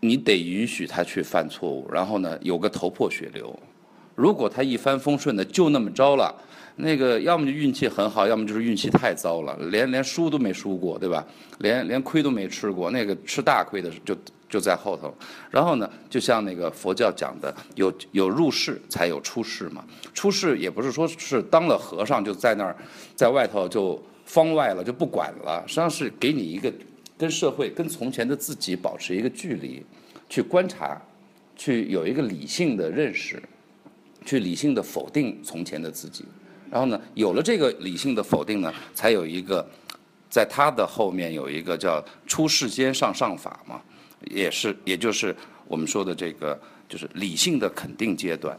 你得允许他去犯错误，然后呢，有个头破血流。如果他一帆风顺的就那么着了，那个要么就运气很好，要么就是运气太糟了，连连输都没输过，对吧？连连亏都没吃过，那个吃大亏的就就在后头。然后呢，就像那个佛教讲的，有有入世才有出世嘛。出世也不是说是当了和尚就在那儿，在外头就方外了就不管了，实际上是给你一个跟社会、跟从前的自己保持一个距离，去观察，去有一个理性的认识。去理性的否定从前的自己，然后呢，有了这个理性的否定呢，才有一个，在他的后面有一个叫出世间上上法嘛，也是，也就是我们说的这个，就是理性的肯定阶段，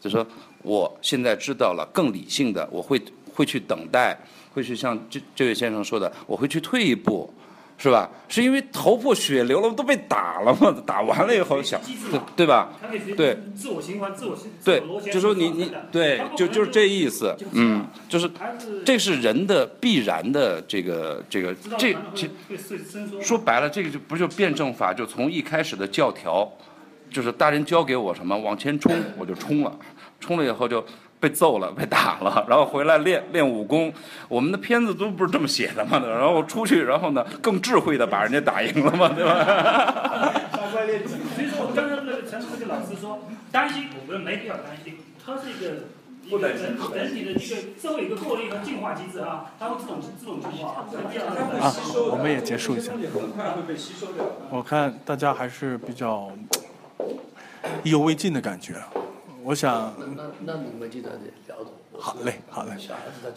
就说我现在知道了更理性的，我会会去等待，会去像这这位先生说的，我会去退一步。是吧？是因为头破血流了，都被打了嘛？打完了以后想，对对吧？对，自我循环，自我对，就说你你对，就就是这意思，嗯，就是这是人的必然的这个这个这这说白了，这个就不就辩证法？就从一开始的教条，就是大人教给我什么，往前冲我就冲了，冲了以后就。被揍了，被打了，然后回来练练武功。我们的片子都不是这么写的嘛？然后出去，然后呢，更智慧的把人家打赢了嘛，对吧？所以说，我刚刚那个陈那个老师说担心，我们没必要担心，它是一个一个整整体的一个社会一个过滤和净化机制啊，它会自动自动净化。啊，我们也结束一下。我看大家还是比较意犹未尽的感觉。我想，那那你们记得聊好嘞，好嘞。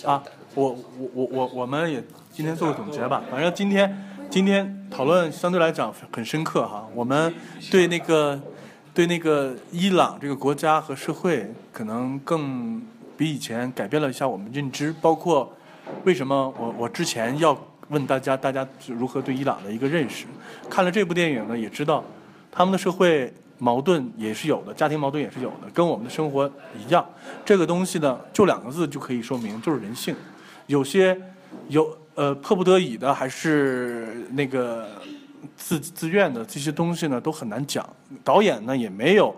啊，我我我我我们也今天做个总结吧。反正今天今天讨论相对来讲很深刻哈。我们对那个对那个伊朗这个国家和社会，可能更比以前改变了一下我们认知。包括为什么我我之前要问大家，大家如何对伊朗的一个认识？看了这部电影呢，也知道他们的社会。矛盾也是有的，家庭矛盾也是有的，跟我们的生活一样。这个东西呢，就两个字就可以说明，就是人性。有些有呃迫不得已的，还是那个自自愿的这些东西呢，都很难讲。导演呢也没有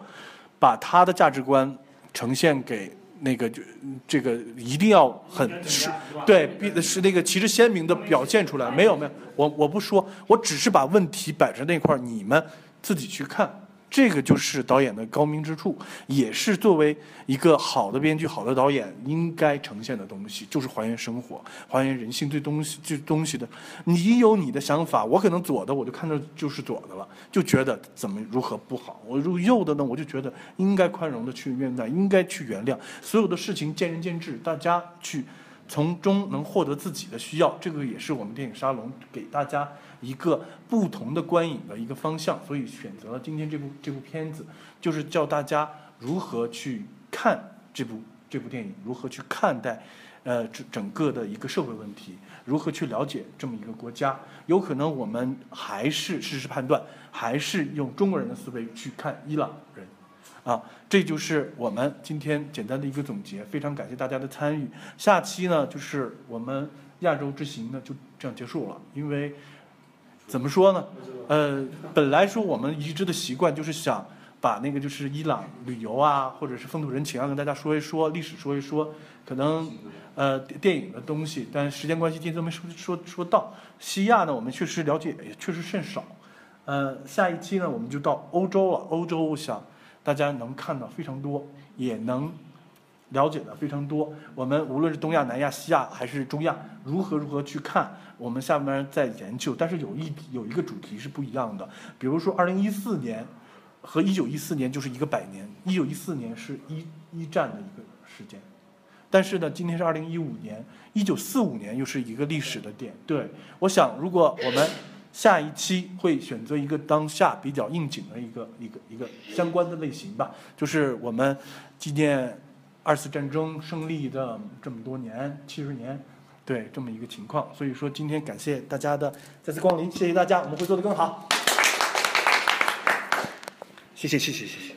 把他的价值观呈现给那个就这个一定要很 是对，是那个旗帜鲜明的表现出来。没有没有，我我不说，我只是把问题摆在那块儿，你们自己去看。这个就是导演的高明之处，也是作为一个好的编剧、好的导演应该呈现的东西，就是还原生活、还原人性对东西、这东西的。你有你的想法，我可能左的，我就看着就是左的了，就觉得怎么如何不好；我如右的呢，我就觉得应该宽容的去面对，应该去原谅。所有的事情见仁见智，大家去从中能获得自己的需要。这个也是我们电影沙龙给大家。一个不同的观影的一个方向，所以选择了今天这部这部片子，就是教大家如何去看这部这部电影，如何去看待，呃，整整个的一个社会问题，如何去了解这么一个国家。有可能我们还是事实判断，还是用中国人的思维去看伊朗人，啊，这就是我们今天简单的一个总结。非常感谢大家的参与。下期呢，就是我们亚洲之行呢就这样结束了，因为。怎么说呢？呃，本来说我们移植的习惯就是想把那个就是伊朗旅游啊，或者是风土人情啊，跟大家说一说，历史说一说，可能呃电影的东西，但时间关系今天都没说说说到。西亚呢，我们确实了解也确实甚少。呃，下一期呢，我们就到欧洲了。欧洲，我想大家能看到非常多，也能。了解的非常多，我们无论是东亚、南亚、西亚还是中亚，如何如何去看，我们下面在研究。但是有一有一个主题是不一样的，比如说二零一四年和一九一四年就是一个百年，一九一四年是一一战的一个时间，但是呢，今天是二零一五年，一九四五年又是一个历史的点。对，我想如果我们下一期会选择一个当下比较应景的一个一个一个相关的类型吧，就是我们纪念。二次战争胜利的这么多年，七十年，对这么一个情况，所以说今天感谢大家的再次光临，谢谢大家，我们会做得更好。谢谢谢谢谢谢。